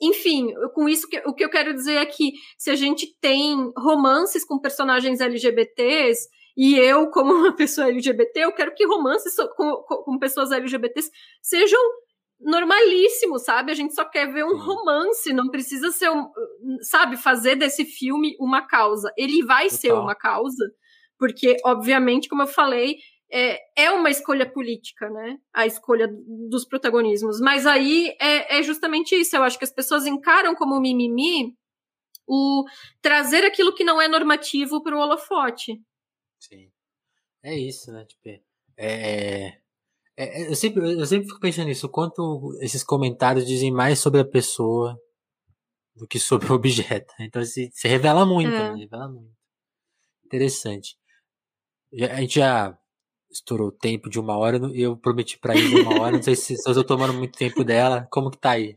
Speaker 2: enfim, com isso o que eu quero dizer é que se a gente tem romances com personagens LGBTs e eu, como uma pessoa LGBT, eu quero que romances com, com pessoas LGBTs sejam normalíssimos, sabe? A gente só quer ver um romance, não precisa ser um, sabe, fazer desse filme uma causa. Ele vai Total. ser uma causa, porque, obviamente, como eu falei, é, é uma escolha política, né? A escolha dos protagonismos. Mas aí é, é justamente isso. Eu acho que as pessoas encaram como mimimi o trazer aquilo que não é normativo para o holofote.
Speaker 1: Sim. É isso, né? Tipo, é, é, é, eu, sempre, eu sempre fico pensando nisso, o quanto esses comentários dizem mais sobre a pessoa do que sobre o objeto. Então se, se revela muito, é. né? Revela muito. Interessante. A gente já estourou o tempo de uma hora e eu prometi pra ir uma hora. Não sei se, se eu tô tomando muito tempo dela. Como que tá aí?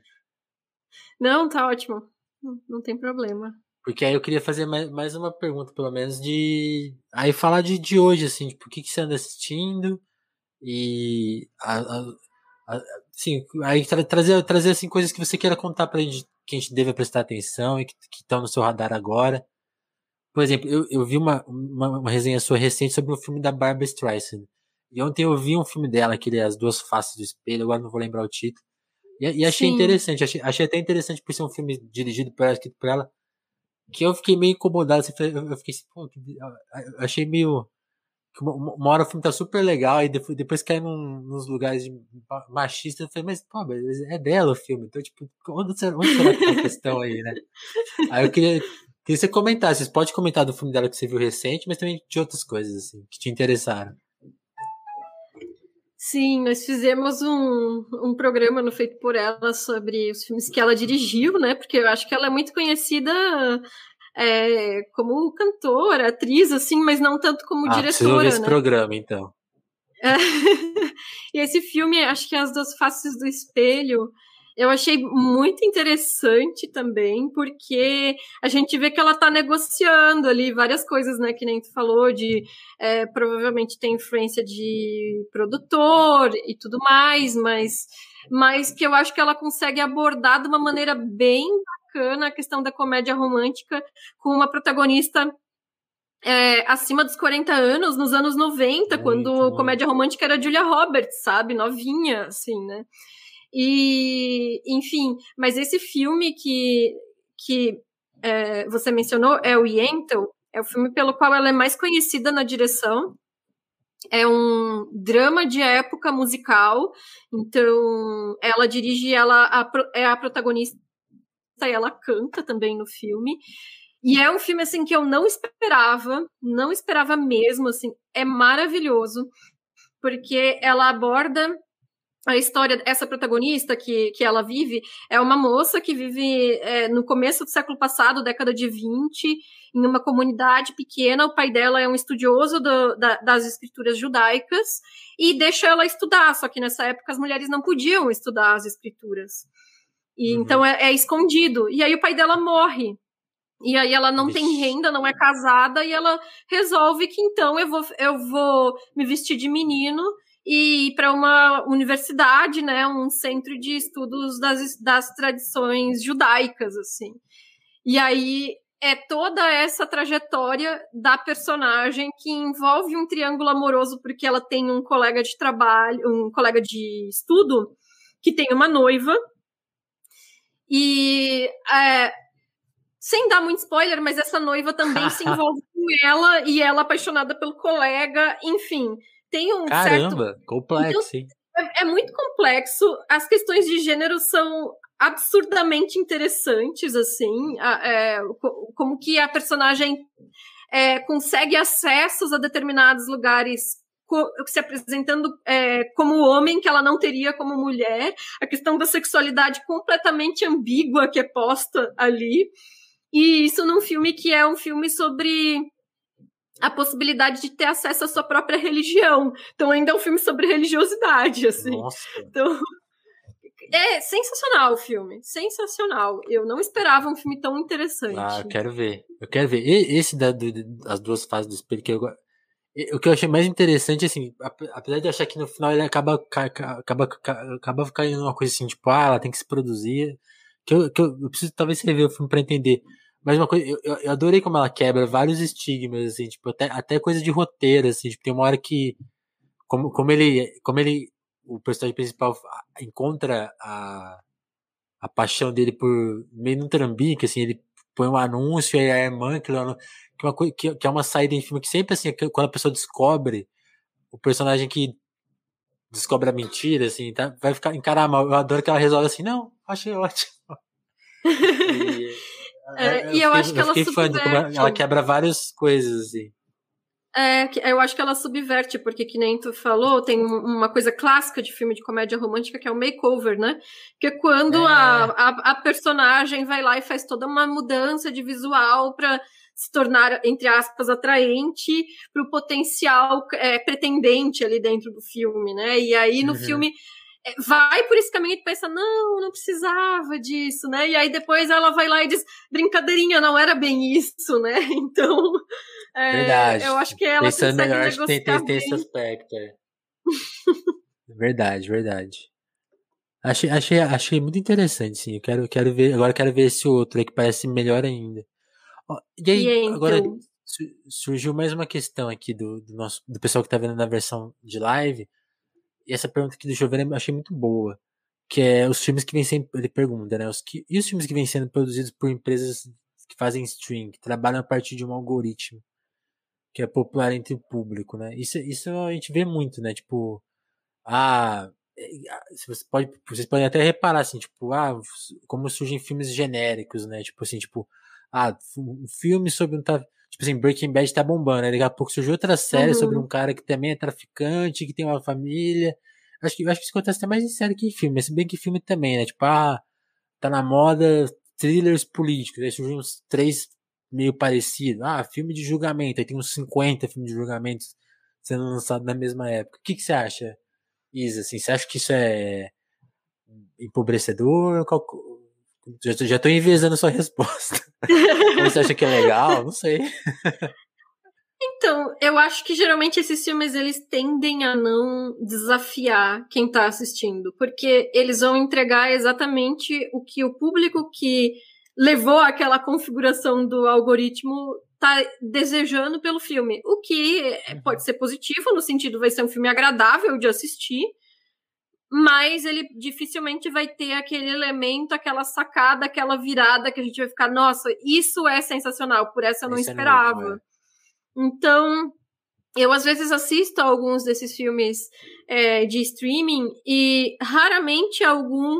Speaker 2: Não, tá ótimo. Não, não tem problema.
Speaker 1: Porque aí eu queria fazer mais, mais uma pergunta, pelo menos, de. Aí falar de, de hoje, assim, tipo, o que, que você anda assistindo e. A, a, a, assim, aí tra trazer, trazer assim, coisas que você queira contar pra gente, que a gente deve prestar atenção e que estão no seu radar agora. Por exemplo, eu, eu vi uma, uma, uma, resenha sua recente sobre o filme da Barbara Streisand. E ontem eu vi um filme dela, aquele As Duas Faces do Espelho, agora não vou lembrar o título. E, e achei Sim. interessante, achei, achei até interessante por ser um filme dirigido por ela, escrito por ela que eu fiquei meio incomodado. Assim, eu fiquei assim, pô, eu achei meio. Uma hora o filme tá super legal, e depois, depois cai num, nos lugares machistas. Eu falei, mas, pô, mas é dela o filme. Então, tipo, onde será, onde será que tá a questão aí, né? Aí eu queria, queria que você comentasse. Você pode comentar do filme dela que você viu recente, mas também de outras coisas, assim, que te interessaram.
Speaker 2: Sim, nós fizemos um, um programa no Feito por Ela sobre os filmes que ela dirigiu, né? Porque eu acho que ela é muito conhecida é, como cantora, atriz, assim, mas não tanto como ah, diretora. Ver esse
Speaker 1: né? programa, então.
Speaker 2: É. e esse filme, acho que é As Duas Faces do Espelho, eu achei muito interessante também, porque a gente vê que ela está negociando ali várias coisas, né? Que nem tu falou, de é, provavelmente tem influência de produtor e tudo mais, mas, mas que eu acho que ela consegue abordar de uma maneira bem bacana a questão da comédia romântica com uma protagonista é, acima dos 40 anos, nos anos 90, muito quando bom. comédia romântica era Julia Roberts, sabe? Novinha, assim, né? E, enfim, mas esse filme que, que é, você mencionou é o Yentl, é o filme pelo qual ela é mais conhecida na direção. É um drama de época musical, então ela dirige, ela a, é a protagonista e ela canta também no filme. E é um filme assim que eu não esperava, não esperava mesmo, assim, é maravilhoso, porque ela aborda a história, essa protagonista que, que ela vive, é uma moça que vive é, no começo do século passado, década de 20, em uma comunidade pequena. O pai dela é um estudioso do, da, das escrituras judaicas e deixa ela estudar, só que nessa época as mulheres não podiam estudar as escrituras. E uhum. então é, é, escondido. E aí o pai dela morre. E aí ela não Ixi. tem renda, não é casada, e ela resolve que então eu vou, eu vou me vestir de menino e ir para uma universidade, né, um centro de estudos das, das tradições judaicas, assim. E aí é toda essa trajetória da personagem que envolve um triângulo amoroso porque ela tem um colega de trabalho, um colega de estudo que tem uma noiva e é, sem dar muito spoiler, mas essa noiva também se envolve com ela e ela apaixonada pelo colega, enfim tem um
Speaker 1: Caramba,
Speaker 2: certo...
Speaker 1: complexo,
Speaker 2: então, é, é muito complexo. As questões de gênero são absurdamente interessantes, assim, é, como que a personagem é, consegue acessos a determinados lugares se apresentando é, como homem que ela não teria como mulher, a questão da sexualidade completamente ambígua que é posta ali, e isso num filme que é um filme sobre a possibilidade de ter acesso à sua própria religião. Então ainda é um filme sobre religiosidade, assim.
Speaker 1: Nossa.
Speaker 2: Então é sensacional o filme, sensacional. Eu não esperava um filme tão interessante.
Speaker 1: Ah, eu quero ver. Eu quero ver. E, esse da, do, as duas fases do espelho que eu o que eu achei mais interessante, assim, apesar de achar que no final ele acaba, acaba, acaba caindo uma coisa assim, tipo, ah, ela tem que se produzir. Que eu, que eu, eu preciso talvez rever o filme para entender. Mas uma coisa, eu, eu adorei como ela quebra vários estigmas, assim, tipo, até, até coisa de roteiro, assim, tipo, tem uma hora que, como, como ele, como ele, o personagem principal encontra a, a paixão dele por, meio no trambique, assim, ele põe um anúncio e a irmã, que, que, uma, que, que é uma saída em filme que sempre, assim, quando a pessoa descobre, o personagem que descobre a mentira, assim, tá, vai ficar encarar mal. Eu adoro que ela resolve assim, não, achei ótimo.
Speaker 2: e, é, é, e eu, acho que ela subverte.
Speaker 1: Ela quebra várias coisas, assim.
Speaker 2: É, eu acho que ela subverte, porque que nem tu falou, tem uma coisa clássica de filme de comédia romântica que é o makeover, né? Que é quando é. A, a, a, personagem vai lá e faz toda uma mudança de visual para se tornar, entre aspas, atraente para o potencial é, pretendente ali dentro do filme, né? E aí no uhum. filme vai por esse caminho e pensa, não, não precisava disso, né? E aí depois ela vai lá e diz, brincadeirinha, não era bem isso, né? Então, é,
Speaker 1: Verdade.
Speaker 2: eu acho que ela
Speaker 1: Pensando melhor, acho que tem, tem, tem esse aspecto. É. verdade, verdade. Achei, achei, achei muito interessante, sim. Eu quero, quero ver, agora eu quero ver esse outro aí que parece melhor ainda. Ó, e aí,
Speaker 2: E
Speaker 1: agora
Speaker 2: então,
Speaker 1: su- surgiu mais uma questão aqui do, do nosso do pessoal que tá vendo na versão de live. E essa pergunta aqui do Giovanni eu achei muito boa. Que é os filmes que vêm sendo. Ele pergunta, né? Os que, e os filmes que vêm sendo produzidos por empresas que fazem stream, que trabalham a partir de um algoritmo que é popular entre o público, né? Isso, isso a gente vê muito, né? Tipo, ah, é, ah, você pode, vocês podem até reparar assim, tipo, ah, como surgem filmes genéricos, né? Tipo assim, tipo, ah, um filme sobre um tipo assim, Breaking Bad tá bombando, né? Daqui a pouco surgiu outra série
Speaker 2: Uhum.
Speaker 1: sobre um cara que também é traficante, que tem uma família. Acho que acho que isso acontece até mais em série que em filme, mas se bem que filme também, né? Tipo, ah, tá na moda thrillers políticos, aí surgem uns três meio parecidos. Ah, filme de julgamento, aí tem uns 50 filmes de julgamento sendo lançados na mesma época. O que, que você acha, Isa? Assim, você acha que isso é empobrecedor? Qual- Já, já tô enviesando a sua resposta. Você acha que é legal? Não sei.
Speaker 2: Então, eu acho que geralmente esses filmes eles tendem a não desafiar quem tá assistindo, porque eles vão entregar exatamente o que o público que levou àquela configuração do algoritmo tá desejando pelo filme. O que é- pode ser positivo, no sentido vai ser um filme agradável de assistir, mas ele dificilmente vai ter aquele elemento, aquela sacada, aquela virada que a gente vai ficar, nossa, isso é sensacional, por essa eu não
Speaker 1: Esse é novo,
Speaker 2: esperava.
Speaker 1: é.
Speaker 2: Então, eu às vezes assisto a alguns desses filmes é, de streaming e raramente algum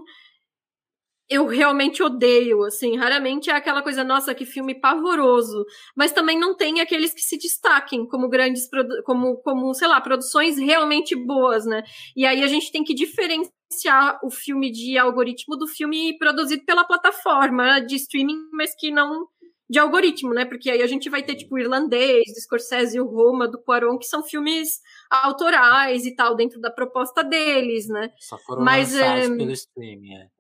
Speaker 2: eu realmente odeio, assim, raramente é aquela coisa, nossa, que filme pavoroso, mas também não tem aqueles que se destaquem como grandes, como, como, sei lá, produções realmente boas, né? E aí a gente tem que diferenciar o filme de algoritmo do filme produzido pela plataforma de streaming, mas que não de algoritmo, né? Porque aí a gente vai ter, tipo, o Irlandês, do Scorsese, o Roma, do Quaron, que são filmes autorais e tal, dentro da proposta deles, né?
Speaker 1: Só foram
Speaker 2: Mas,
Speaker 1: lançados
Speaker 2: é,
Speaker 1: pelo streaming, é.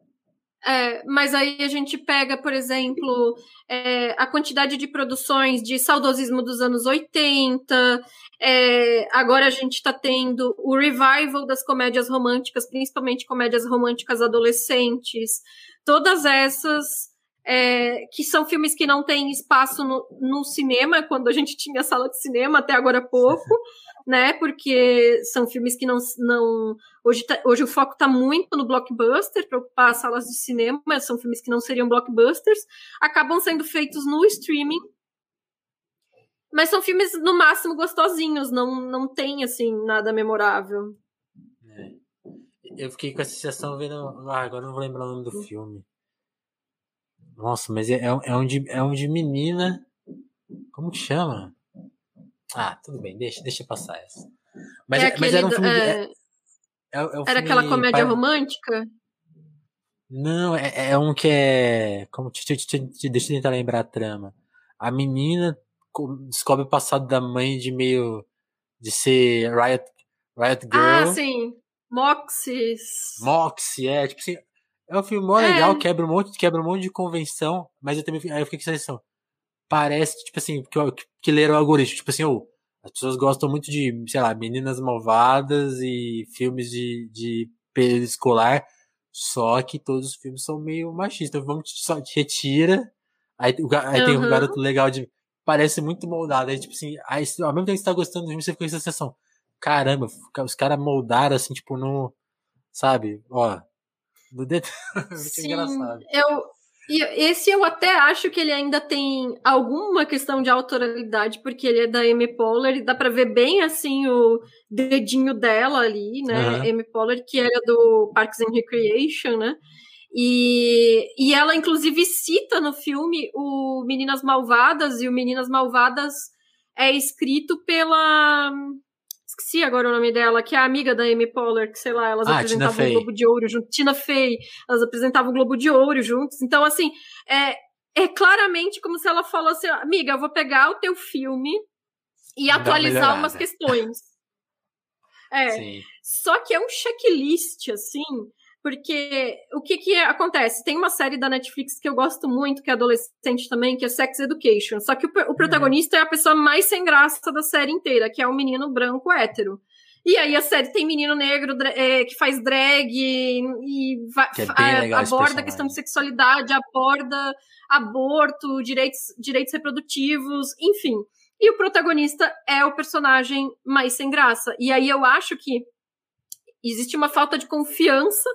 Speaker 2: É, mas aí a gente pega, por exemplo, é, a quantidade de produções de saudosismo dos anos 80. é, agora a gente está tendo o revival das comédias românticas, principalmente comédias românticas adolescentes. Todas essas. É, que são filmes que não têm espaço no, no cinema, quando a gente tinha sala de cinema até agora há pouco, né? Porque são filmes que não, não Hoje, tá- hoje o foco está muito no blockbuster para ocupar as salas de cinema, mas são filmes que não seriam blockbusters, acabam sendo feitos no streaming. Mas são filmes, no máximo, gostosinhos, não, não tem, assim, nada memorável.
Speaker 1: É. Eu fiquei com essa sensação vendo. Ah, agora não vou lembrar o nome do filme. Nossa, mas é, é um- é um de, é um de menina. Como que chama? Ah, tudo bem, deixa, deixa passar essa. Mas,
Speaker 2: é
Speaker 1: é- mas era um
Speaker 2: do-
Speaker 1: filme. de-
Speaker 2: é,
Speaker 1: é- é- um
Speaker 2: era
Speaker 1: filme
Speaker 2: aquela comédia
Speaker 1: pa-
Speaker 2: romântica?
Speaker 1: Não, é, um que é. Como, deixa, eu- deixa, deixa eu tentar lembrar a trama. A menina co- descobre o passado da mãe de meio. de ser Riot, Riot Girl.
Speaker 2: Ah, sim. Moxis.
Speaker 1: Moxie, é, tipo assim, é um filme mó
Speaker 2: É.
Speaker 1: legal, quebra um monte, quebra um monte de convenção, mas eu também aí eu fiquei com essa sensação. Parece, tipo assim, que, que, que leram o algoritmo, tipo assim, ô, as pessoas gostam muito de, sei lá, meninas malvadas e filmes de, de período escolar, só que todos os filmes são meio machistas, então vamos, só te retira, aí, o aí tem um garoto legal de, parece muito moldado, aí tipo assim, aí, ao mesmo tempo que você tá gostando do filme, você fica com essa sensação, caramba, os caras moldaram assim, tipo, no, sabe, ó, do muito
Speaker 2: Sim,
Speaker 1: engraçado.
Speaker 2: eu, e esse eu até acho que ele ainda tem alguma questão de autoralidade, porque ele é da Amy Poehler, e dá pra ver bem assim o dedinho dela ali, né?
Speaker 1: Aham.
Speaker 2: Amy Poehler, que era do Parks and Recreation, né? E, e ela, inclusive, cita no filme o Meninas Malvadas, e o Meninas Malvadas é escrito pela. Esqueci agora o nome dela, que é a amiga da Amy Poehler, que sei lá, elas
Speaker 1: Ah,
Speaker 2: apresentavam o. Globo de Ouro junto. Tina Fey, elas apresentavam o Globo de Ouro juntos. Então, assim, é, é claramente como se ela falou assim: amiga, eu vou pegar o teu filme e
Speaker 1: Dá
Speaker 2: atualizar umas questões. É.
Speaker 1: Sim.
Speaker 2: Só que é um checklist, assim, porque o que que acontece? Tem uma série da Netflix que eu gosto muito, que é adolescente também, que é Sex Education. Só que o, o protagonista uhum. é a pessoa mais sem graça da série inteira, que é o um menino branco hétero. E aí a série tem menino negro é, que faz drag e, e vai, é aborda a questão de sexualidade, aborda aborto, direitos, direitos reprodutivos, enfim. E o protagonista é o personagem mais sem graça. E aí eu acho que existe uma falta de confiança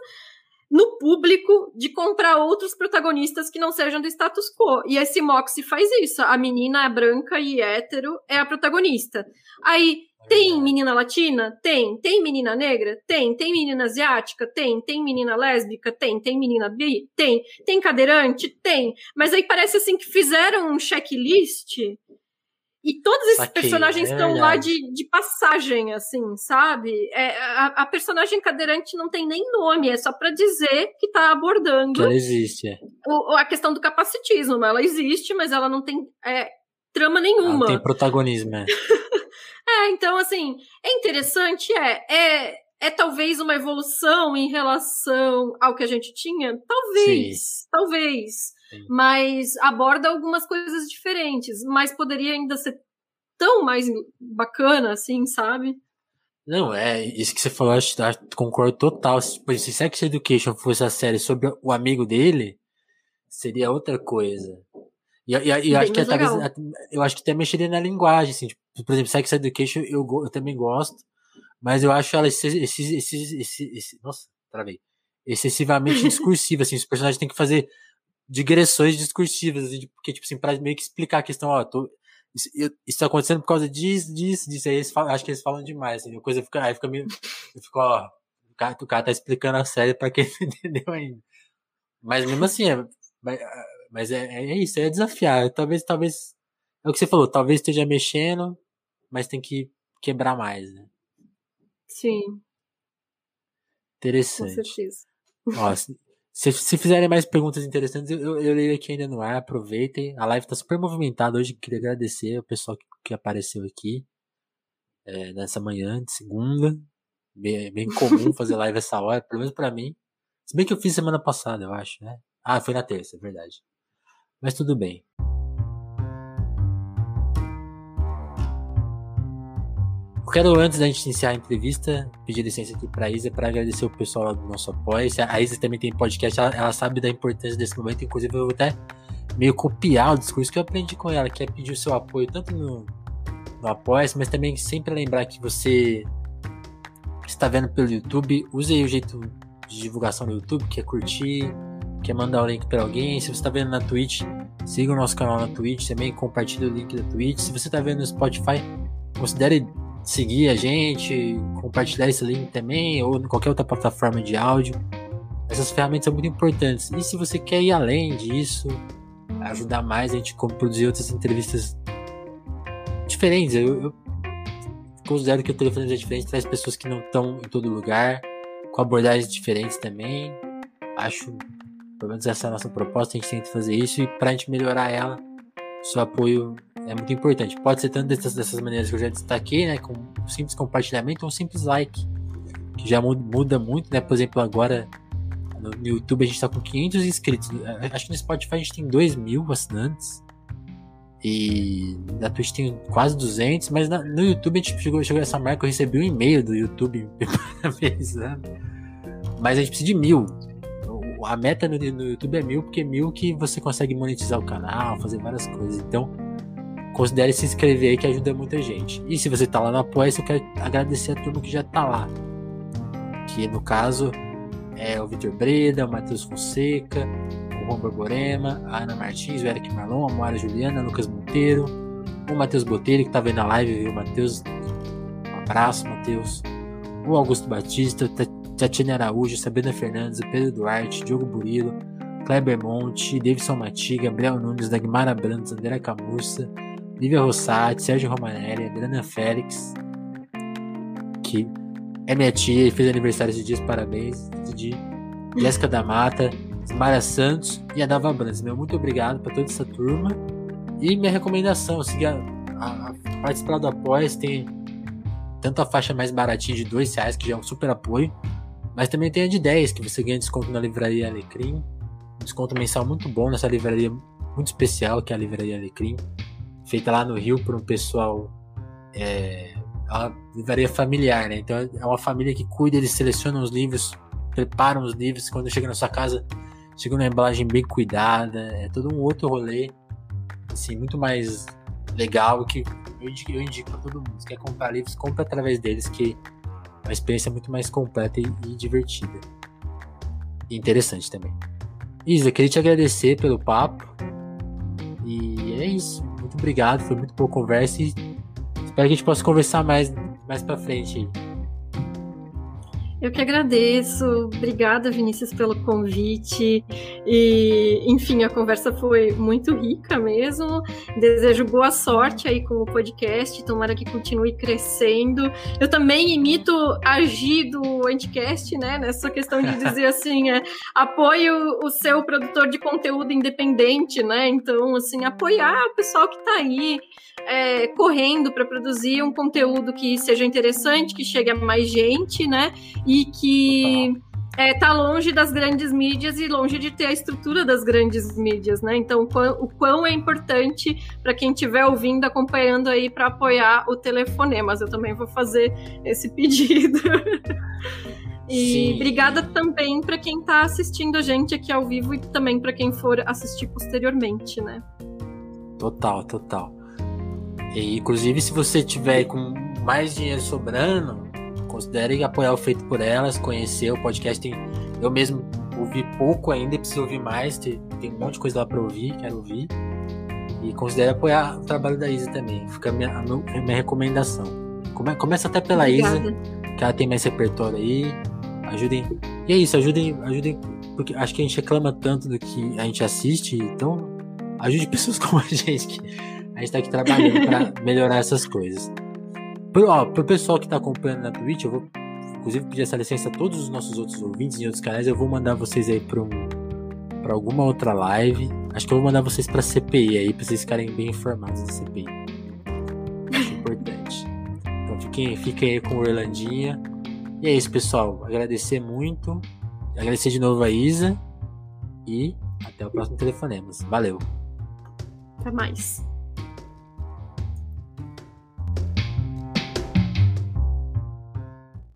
Speaker 2: no público de comprar outros protagonistas que não sejam do status quo. E esse Moxie faz isso. A menina é branca e hétero é a protagonista. Aí tem menina latina? Tem. Tem menina negra? Tem. Tem menina asiática? Tem. Tem menina lésbica? Tem. Tem menina bi? Tem. Tem cadeirante? Tem. Mas aí parece assim que fizeram um checklist e todos esses personagens é estão lá de, de passagem, assim, sabe? É, a, a, personagem cadeirante não tem nem nome, é só para dizer que tá abordando. Que
Speaker 1: ela existe, é.
Speaker 2: O, a questão do capacitismo. Ela existe, mas ela não tem é, trama nenhuma. Ela não
Speaker 1: tem protagonismo, é.
Speaker 2: é, então, assim, é interessante, é. É, é talvez uma evolução em relação ao que a gente tinha? Talvez, Sim. talvez mas aborda algumas coisas diferentes, mas poderia ainda ser tão mais bacana, assim, sabe?
Speaker 1: Não, é, isso que você falou, acho, acho concordo total. Se, se Sex Education fosse a série sobre o amigo dele, seria outra coisa. E, e, e acho que talvez, eu acho que até mexeria na linguagem, assim, tipo, por exemplo, Sex Education eu, eu também gosto, mas eu acho ela esse, esse, esse, nossa, travei, excessivamente discursiva, assim, os personagens têm que fazer digressões discursivas, assim, porque, tipo assim, pra meio que explicar a questão, ó, tô, isso, isso tá acontecendo por causa disso, disso, disso, aí eles falam, acho que eles falam demais, assim, a coisa fica, aí fica meio, fica, ó, o cara, o cara tá explicando a série pra quem não entendeu ainda. Mas mesmo assim, é, mas é, é isso, é desafiar, talvez, talvez, é o que você falou, talvez esteja mexendo, mas tem que quebrar mais, né?
Speaker 2: Sim.
Speaker 1: Interessante.
Speaker 2: Com certeza.
Speaker 1: Ó, se, se fizerem mais perguntas interessantes, eu, eu leio aqui ainda no ar. Aproveitem. A live está super movimentada hoje. Queria agradecer o pessoal que, que apareceu aqui é, nessa manhã de segunda. Bem, bem comum fazer live essa hora, pelo menos para mim. Se bem que eu fiz semana passada, eu acho, né? Ah, foi na terça, é verdade. Mas tudo bem. Quero, antes da gente iniciar a entrevista, pedir licença aqui para a Isa para agradecer o pessoal do nosso apoio. A Isa também tem podcast, ela, ela, sabe da importância desse momento, inclusive eu vou até meio copiar o discurso que eu aprendi com ela, que é pedir o seu apoio tanto no, no apoia mas também sempre lembrar que você está vendo pelo YouTube, use aí o jeito de divulgação no YouTube, que é curtir, que é mandar o link para alguém. Se você está vendo na Twitch, siga o nosso canal na Twitch também, compartilhe o link da Twitch. Se você está vendo no Spotify, considere seguir a gente, compartilhar esse link também, ou em qualquer outra plataforma de áudio. Essas ferramentas são muito importantes. E se você quer ir além disso, ajudar mais a gente a produzir outras entrevistas diferentes, eu, eu considero que o telefone é diferente, traz pessoas que não estão em todo lugar, com abordagens diferentes também. Acho, pelo menos essa é a nossa proposta, a gente tenta fazer isso e para a gente melhorar ela, seu apoio é muito importante. Pode ser tanto dessas, dessas maneiras que eu já destaquei, né? Com um simples compartilhamento ou um simples like, que já muda muito, né? Por exemplo, agora no, YouTube a gente está com 500 inscritos. Acho que no Spotify a gente tem 2 mil assinantes. E na Twitch tem quase 200, mas na, no YouTube a gente chegou, chegou a essa marca. Eu recebi um e-mail do YouTube parabenizando. Mas a gente precisa de mil. A meta no, no YouTube é mil, porque mil que você consegue monetizar o canal, fazer várias coisas. Então, considere se inscrever aí que ajuda muita gente. E se você tá lá no apoia eu quero agradecer a turma que já tá lá. Que no caso é o Vitor Breda, o Matheus Fonseca, o Juan Borborema, a Ana Martins, o Eric Marlon, a Moara Juliana, o Lucas Monteiro, o Matheus Botelho que tá vendo a live, viu? Matheus, um abraço, Matheus. O Augusto Batista, Tatiana Araújo, Sabrina Fernandes, Pedro Duarte, Diogo Burilo, Kleber Monte, Davidson Mati, Gabriel Nunes, Dagmar Abrantes, André Camurça, Lívia Rossati, Sérgio Romanelli, Adriana Félix, que é minha tia e fez aniversário esses dias, parabéns. Didi, Jéssica da Mata, Mara Santos e a Dava Brandes. Meu muito obrigado para toda essa turma. E minha recomendação, siga a, a, participar do Apoia, tem tanto a faixa mais baratinha de dois reais, que já é um super apoio, mas também tem a de 10, que você ganha desconto na livraria Alecrim. Um desconto mensal muito bom nessa livraria muito especial, que é a livraria Alecrim. Feita lá no Rio por um pessoal. É, é uma livraria familiar, né? Então é uma família que cuida, eles selecionam os livros, preparam os livros. Quando chega na sua casa, chega numa embalagem bem cuidada. É todo um outro rolê, assim, muito mais legal que eu indico, eu indico pra todo mundo. Se quer comprar livros, compra através deles, que uma experiência muito mais completa e, e divertida. E interessante também. Isa, queria te agradecer pelo papo. E é isso. Muito obrigado. Foi muito boa conversa. E espero que a gente possa conversar mais, mais pra frente.
Speaker 2: Eu que agradeço. Obrigada, Vinícius, pelo convite. E, enfim, a conversa foi muito rica mesmo. Desejo boa sorte aí com o podcast. Tomara que continue crescendo. Eu também imito a Gi do Anticast, né? Nessa questão de dizer assim, é, apoio o seu produtor de conteúdo independente, né? Então, assim, apoiar o pessoal que está aí é, correndo para produzir um conteúdo que seja interessante, que chegue a mais gente, né? E que é, tá longe das grandes mídias e longe de ter a estrutura das grandes mídias, né? Então, o quão, o quão é importante para quem estiver ouvindo, acompanhando aí para apoiar o Telefonemas. Eu também vou fazer esse pedido. e Sim. obrigada também para quem está assistindo a gente aqui ao vivo e também para quem for assistir posteriormente, né?
Speaker 1: Total, total. E, inclusive, se você tiver com mais dinheiro sobrando, considere apoiar o Feito por Elas, conhecer o podcast. Tem, eu mesmo ouvi pouco ainda, preciso ouvir mais. Tem, tem um monte de coisa lá para ouvir, quero ouvir. E considere apoiar o trabalho da Isa também. Fica a minha, a minha recomendação. Come, começa até pela Obrigada. Isa, que ela tem mais repertório aí. Ajudem. E é isso, ajudem, ajudem. Porque acho que a gente reclama tanto do que a gente assiste, então ajude pessoas como a gente que a gente tá aqui trabalhando para melhorar essas coisas. Pro, ó, pro pessoal que tá acompanhando na Twitch, eu vou inclusive pedir essa licença a todos os nossos outros ouvintes em outros canais. Eu vou mandar vocês aí para um, pra alguma outra live. Acho que eu vou mandar vocês pra CPI aí, pra vocês ficarem bem informados da CPI. Acho importante. Então fiquem, fiquem aí com o Orlandinha. E é isso, pessoal. Agradecer muito. Agradecer de novo a Isa. E até o próximo Telefonemas. Valeu.
Speaker 2: Até mais.